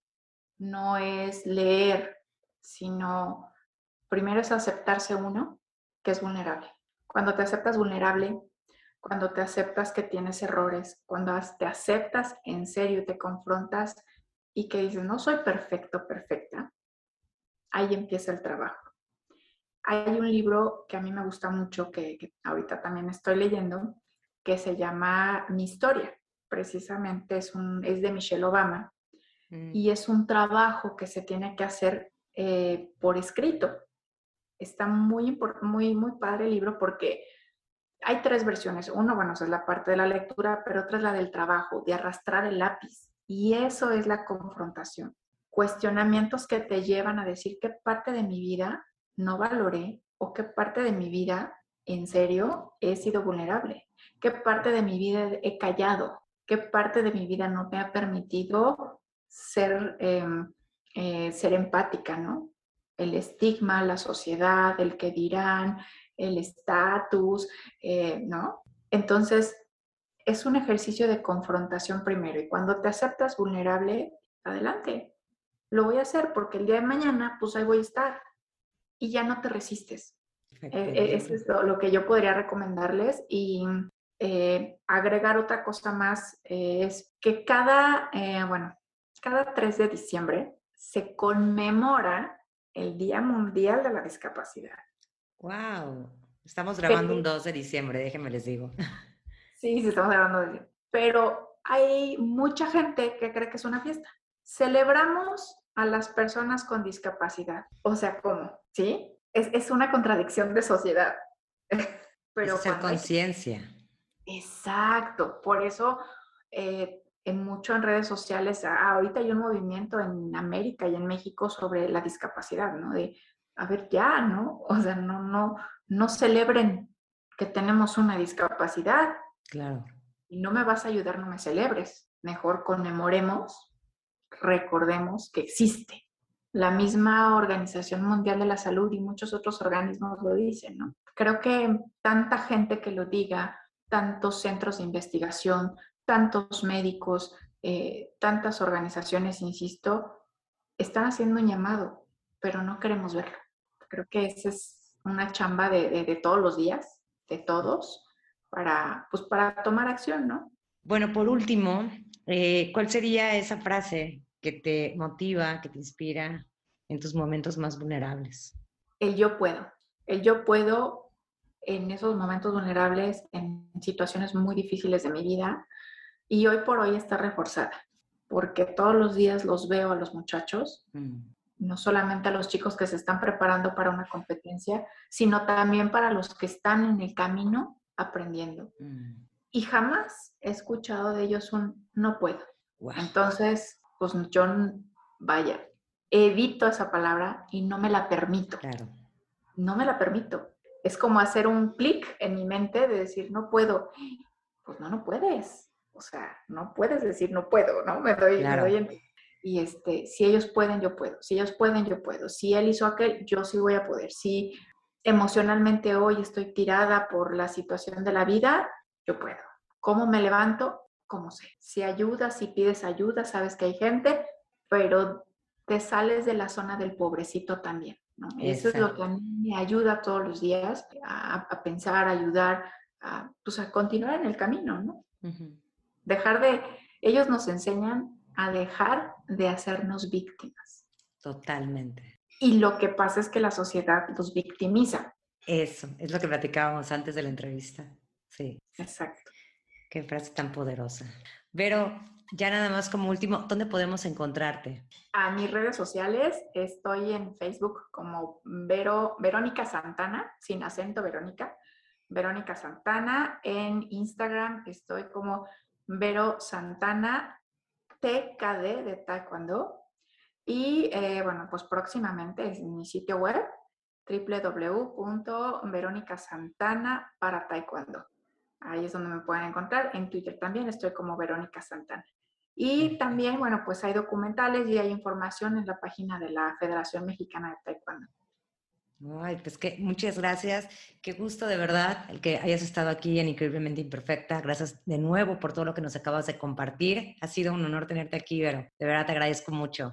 [SPEAKER 2] no es leer, sino primero es aceptarse uno que es vulnerable. Cuando te aceptas vulnerable, cuando te aceptas que tienes errores, cuando te aceptas en serio, te confrontas y que dices, no soy perfecto, perfecta, ahí empieza el trabajo. Hay un libro que a mí me gusta mucho, que, que ahorita también estoy leyendo, que se llama Mi historia precisamente es, un, es de Michelle Obama mm. y es un trabajo que se tiene que hacer eh, por escrito. Está muy, muy, muy padre el libro porque hay tres versiones. Uno, bueno, es la parte de la lectura, pero otra es la del trabajo, de arrastrar el lápiz. Y eso es la confrontación. Cuestionamientos que te llevan a decir qué parte de mi vida no valoré o qué parte de mi vida, en serio, he sido vulnerable. ¿Qué parte de mi vida he callado? Qué parte de mi vida no me ha permitido ser, em, eh, ser empática, ¿no? El estigma, la sociedad, el que dirán, el estatus, eh, ¿no? Entonces, es un ejercicio de confrontación primero y cuando te aceptas vulnerable, adelante, lo voy a hacer porque el día de mañana, pues ahí voy a estar y ya no te resistes. E, e, eso es lo, que yo podría recomendarles y eh, agregar otra cosa más eh, es que cada, eh, bueno, cada 3 de diciembre se conmemora el Día Mundial de la Discapacidad.
[SPEAKER 1] ¡Wow! Estamos grabando un 2 de diciembre, déjenme les digo.
[SPEAKER 2] Sí, sí, estamos grabando. Pero hay mucha gente que cree que es una fiesta. Celebramos a las personas con discapacidad. O sea, ¿cómo? ¿Sí? Es, es una contradicción de sociedad.
[SPEAKER 1] Pero es conciencia.
[SPEAKER 2] Exacto. Por eso, eh, en mucho en redes sociales, ahorita hay un movimiento en América y en México sobre la discapacidad, ¿no? De, a ver, ya, ¿no? O sea, no, no, no celebren que tenemos una discapacidad.
[SPEAKER 1] Claro.
[SPEAKER 2] Y no me vas a ayudar, no me celebres. Mejor conmemoremos recordemos que existe. La misma Organización Mundial de la Salud y muchos otros organismos lo dicen, ¿no? Creo que tanta gente que lo diga, tantos centros de investigación, tantos médicos, eh, tantas organizaciones, insisto, están haciendo un llamado, pero no queremos verlo. Creo que esa es una chamba de, todos los días, de todos, para, pues para tomar acción, ¿no?
[SPEAKER 1] Bueno, por último, eh, ¿cuál sería esa frase que te motiva, que te inspira en tus momentos más vulnerables?
[SPEAKER 2] El yo puedo. El yo puedo en esos momentos vulnerables, en situaciones muy difíciles de mi vida, y hoy por hoy está reforzada, porque todos los días los veo a los muchachos, mm. no solamente a los chicos que se están preparando para una competencia, sino también para los que están en el camino aprendiendo. Mm. Y jamás he escuchado de ellos un no puedo. Entonces, pues yo, vaya, evito esa palabra y no me la permito.
[SPEAKER 1] Claro.
[SPEAKER 2] No me la permito. Es como hacer un clic en mi mente de decir, no puedo. Pues no, no puedes. O sea, no puedes decir, no puedo, ¿no? Me doy, me doy en... Y este, si ellos pueden, yo puedo. Si ellos pueden, yo puedo. Si él hizo aquel, yo sí voy a poder. Si emocionalmente hoy estoy tirada por la situación de la vida, yo puedo. ¿Cómo me levanto? como sé. Si ayudas, si pides ayuda, sabes que hay gente, pero te sales de la zona del pobrecito también. ¿No? Eso es lo que a mí me ayuda todos los días a, pensar, a ayudar, a, pues a continuar en el camino, ¿no? Dejar de, ellos nos enseñan a dejar de hacernos víctimas.
[SPEAKER 1] Totalmente.
[SPEAKER 2] Y lo que pasa es que la sociedad los victimiza.
[SPEAKER 1] Eso, es lo que platicábamos antes de la entrevista. Sí.
[SPEAKER 2] Exacto.
[SPEAKER 1] Qué frase tan poderosa. Pero ya nada más como último, ¿dónde podemos encontrarte?
[SPEAKER 2] A mis redes sociales estoy en Facebook como Vero, Verónica Santana, sin acento Verónica. Verónica Santana. En Instagram estoy como Vero Santana TKD de Taekwondo. Y eh, bueno, pues próximamente es mi sitio web www.veronicasantana para Taekwondo. Ahí es donde me pueden encontrar. En Twitter también estoy como Verónica Santana. Y también, bueno, pues hay documentales y hay información en la página de la Federación Mexicana de Taekwondo.
[SPEAKER 1] Ay, pues que muchas gracias. Qué gusto de verdad el que hayas estado aquí en Increíblemente Imperfecta. Gracias de nuevo por todo lo que nos acabas de compartir. Ha sido un honor tenerte aquí, Vero. De verdad te agradezco mucho.